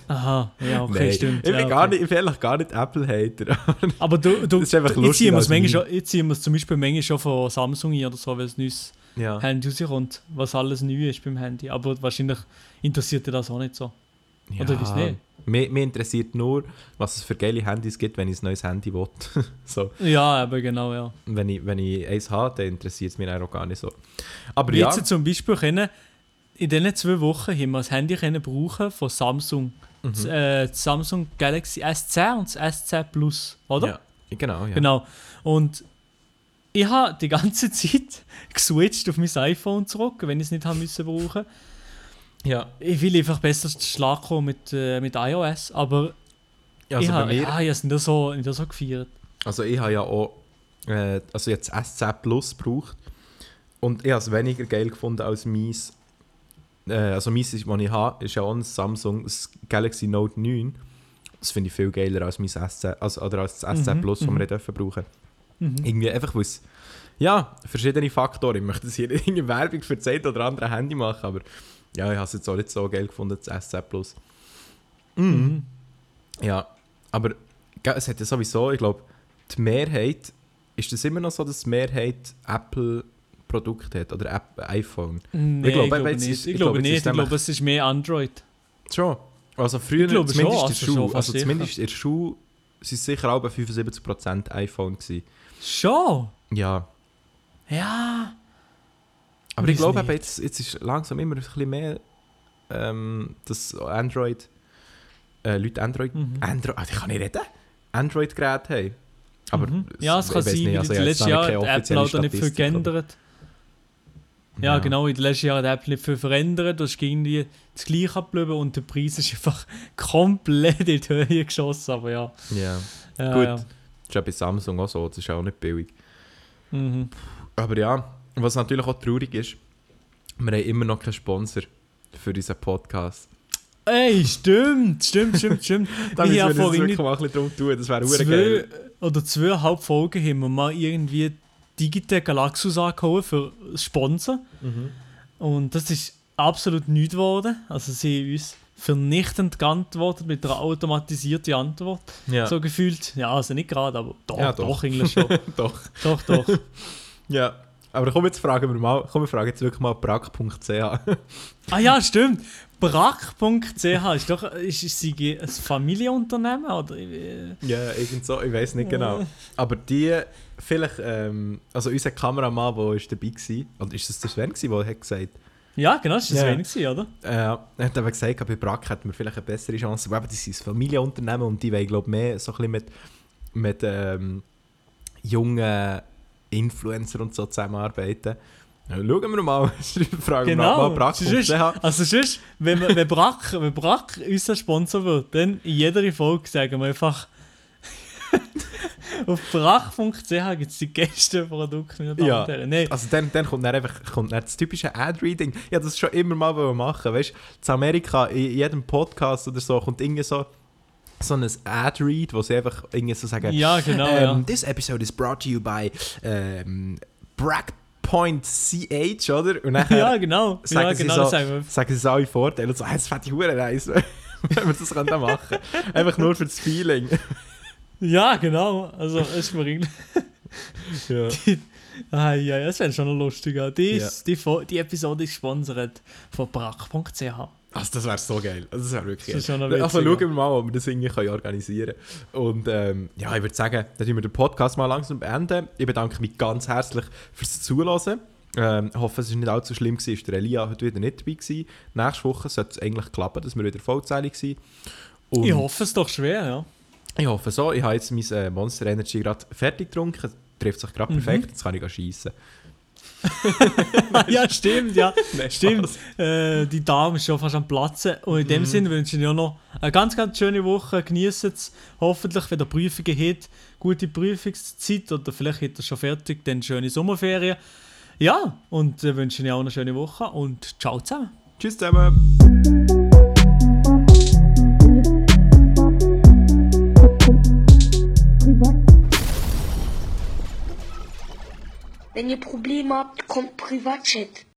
Aha, ja, okay, Nein, stimmt. Ich bin, ja, gar okay. nicht, ich bin eigentlich gar nicht Apple-Hater. Aber du, du, [laughs] Das ist einfach lustig ich ziehe als es manchmal Meme. schon, ich ziehe mir's zum Beispiel manchmal schon von Samsung ein oder so, weil es neues ja. Handy rauskommt, was alles neu ist beim Handy. Aber wahrscheinlich interessiert dir das auch nicht so. Oder weiss nicht. Mich, mich interessiert nur, was es für geile Handys gibt, wenn ich ein neues Handy will. [laughs] so, Ja, aber genau, ja. wenn, ich, wenn ich eins habe, dann interessiert es mich auch gar nicht so. Aber Wir ja, jetzt zum Beispiel können, in diesen zwei Wochen haben wir das Handy können brauchen von Samsung. Das, mhm. äh, das Samsung Galaxy S10 und das S10 Plus, oder? ja, genau, ja. Genau. Und ich habe die ganze [laughs] Zeit geswitcht auf mein iPhone zurück, wenn ich es nicht haben müssen brauchen. ja. Ich will einfach besser zu Schlag kommen mit, äh, mit iOS, aber ja ich also, bei habe ja, ich habe es nicht so, nicht so gefeiert. also ich habe ja auch äh, also jetzt S10 Plus gebraucht und ich habe es weniger geil gefunden als meins. Äh, also meins, ist, was ich habe, ist ja auch ein Samsung das Galaxy Note 9. Das finde ich viel geiler als mein S10, also, oder als das S10 Mhm, Plus, das mhm. wir dürfen brauchen. Mhm. Irgendwie einfach, weil es, ja, verschiedene Faktoren. Ich möchte jetzt hier irgendeine Werbung für das eine oder andere Handy machen, aber ja, ich habe es jetzt auch nicht so geil gefunden, das S10 Plus. Mhm. Ja, aber es hat ja sowieso, ich glaube, die Mehrheit, ist das immer noch so, dass die Mehrheit Apple-Produkte hat oder App iPhone? Nee, ich glaube, jetzt nicht. ist- ich ich glaube nicht. ist Ich glaube, es ist mehr Android. Schon. Also früher, Ich glaube zumindest schon, in also schon, Schule, fast also sicher. zumindest in der Schule, sind sicher auch bei 75% iPhone gewesen. Schon? Ja. Ja. Aber ich glaube, eben, jetzt, jetzt ist langsam immer ein bisschen mehr, ähm, dass Android, äh, Leute Android, Mhm. Android, ah, ich kann nicht reden, Android-Geräte haben. Aber Mhm. Ja, es ich kann sein, nicht, also in ich Jahren keine die Apple auch nicht viel geändert. Ja, genau, in den letzten Jahren hat Apple nicht viel verändert. Du hast irgendwie das Gleiche abgeblieben und der Preis ist einfach [laughs] komplett in die Höhe geschossen. Aber ja. Ja, ja Gut. Ja. das ist ja bei Samsung auch so, das ist auch nicht billig. Mhm. Aber ja, was natürlich auch traurig ist, wir haben immer noch keinen Sponsor für unseren Podcast. Ey, stimmt, stimmt, stimmt, stimmt. [laughs] Da müssen wir uns wirklich mal ein bisschen drum tun, das wäre zwei oder zweieinhalb Folgen haben wir mal irgendwie Digitec Galaxus angehauen für Sponsor. Mhm. Und das ist absolut nichts geworden. Also sie haben uns vernichtend geantwortet mit einer automatisierten Antwort. Ja, So gefühlt. Ja, also nicht gerade, aber doch, Ja, doch. doch. eigentlich schon. [laughs] doch. doch, doch. [laughs] Ja. Aber komm, jetzt fragen wir mal, komm, wir fragen jetzt wirklich mal brack.ch. [laughs] Ah ja, stimmt. Brack.ch ist doch ist, ist sie ein Familienunternehmen oder äh, ja, irgend so, ich weiß nicht genau. Aber die, vielleicht, ähm, also unser Kameramann, der ist dabei war, oder ist das der Sven, gewesen, der hat gesagt, ja genau das ist das Ja. wenig gewesen, oder äh, er hat aber gesagt, bei Brack hätten wir vielleicht eine bessere Chance, eben, das sind Familienunternehmen und die wollen, glaube ich, mehr so ein bisschen mit, mit ähm, jungen Influencer und so zusammenarbeiten. Ja, schauen wir mal, [laughs] fragen wir Genau. mal Brack.ch. Sonst- also sonst, wenn, wir- wenn, Brack, wenn Brack unser Sponsor wird, dann in jeder Folge sagen wir einfach auf brack.ch gibt es die geilsten Produkte. meine Damen Ja. und Herren. Nee, Also dann, dann kommt dann einfach kommt dann das typische Ad-Reading. Ja, das schon immer mal machen. Weißt du, in Amerika, in jedem Podcast oder so, kommt irgendwie so, so ein Ad-Read, wo sie einfach irgendwie so sagen: ja genau, ähm, ja. This episode is brought to you by ähm, Brackpoint CH, oder? Und nachher ja, genau. sagen ja, sie genau so- das sagen sagen sie so alle Vorteile und so: hey, Das fände ich hure nice, [laughs] wenn wir das können machen Einfach nur für das Feeling. Ja, genau. Also, ist mir irgendwie. [laughs] ja. Ah, ja, das wäre schon noch lustig. ja. Die, ist, die, die Episode ist gesponsert von brack.ch. Also das wäre so geil. Also, das wäre wirklich Das ist geil. Also schauen wir mal, ob wir das irgendwie können organisieren können. Und ähm, ja, ich würde sagen, dann tun wir den Podcast mal langsam beenden. Ich bedanke mich ganz herzlich fürs Zuhören. Ähm, ich hoffe, es war nicht allzu schlimm. Gewesen. Ist der Elia heute wieder nicht dabei gewesen. Nächste Woche sollte es eigentlich klappen, dass wir wieder vollzählig sind. Und Ich hoffe es doch schwer, ja. Ich hoffe so. Ich habe jetzt mein äh, Monster Energy gerade fertig getrunken. Trifft sich gerade Mhm. perfekt. Jetzt kann ich schießen. [laughs] ja, stimmt, ja. [laughs] Nein, Stimmt. Äh, die Dame ist schon fast am Platzen. Und in dem Mhm. Sinne wünsche ich dir noch eine ganz, ganz schöne Woche. Genießt es. Hoffentlich, wenn ihr Prüfungen habt, gute Prüfungszeit oder vielleicht habt ihr schon fertig, dann schöne Sommerferien. Ja, und äh, wünsche ich auch eine schöne Woche und ciao zusammen. Tschüss zusammen. Wenn ihr Probleme habt, kommt Privatchat.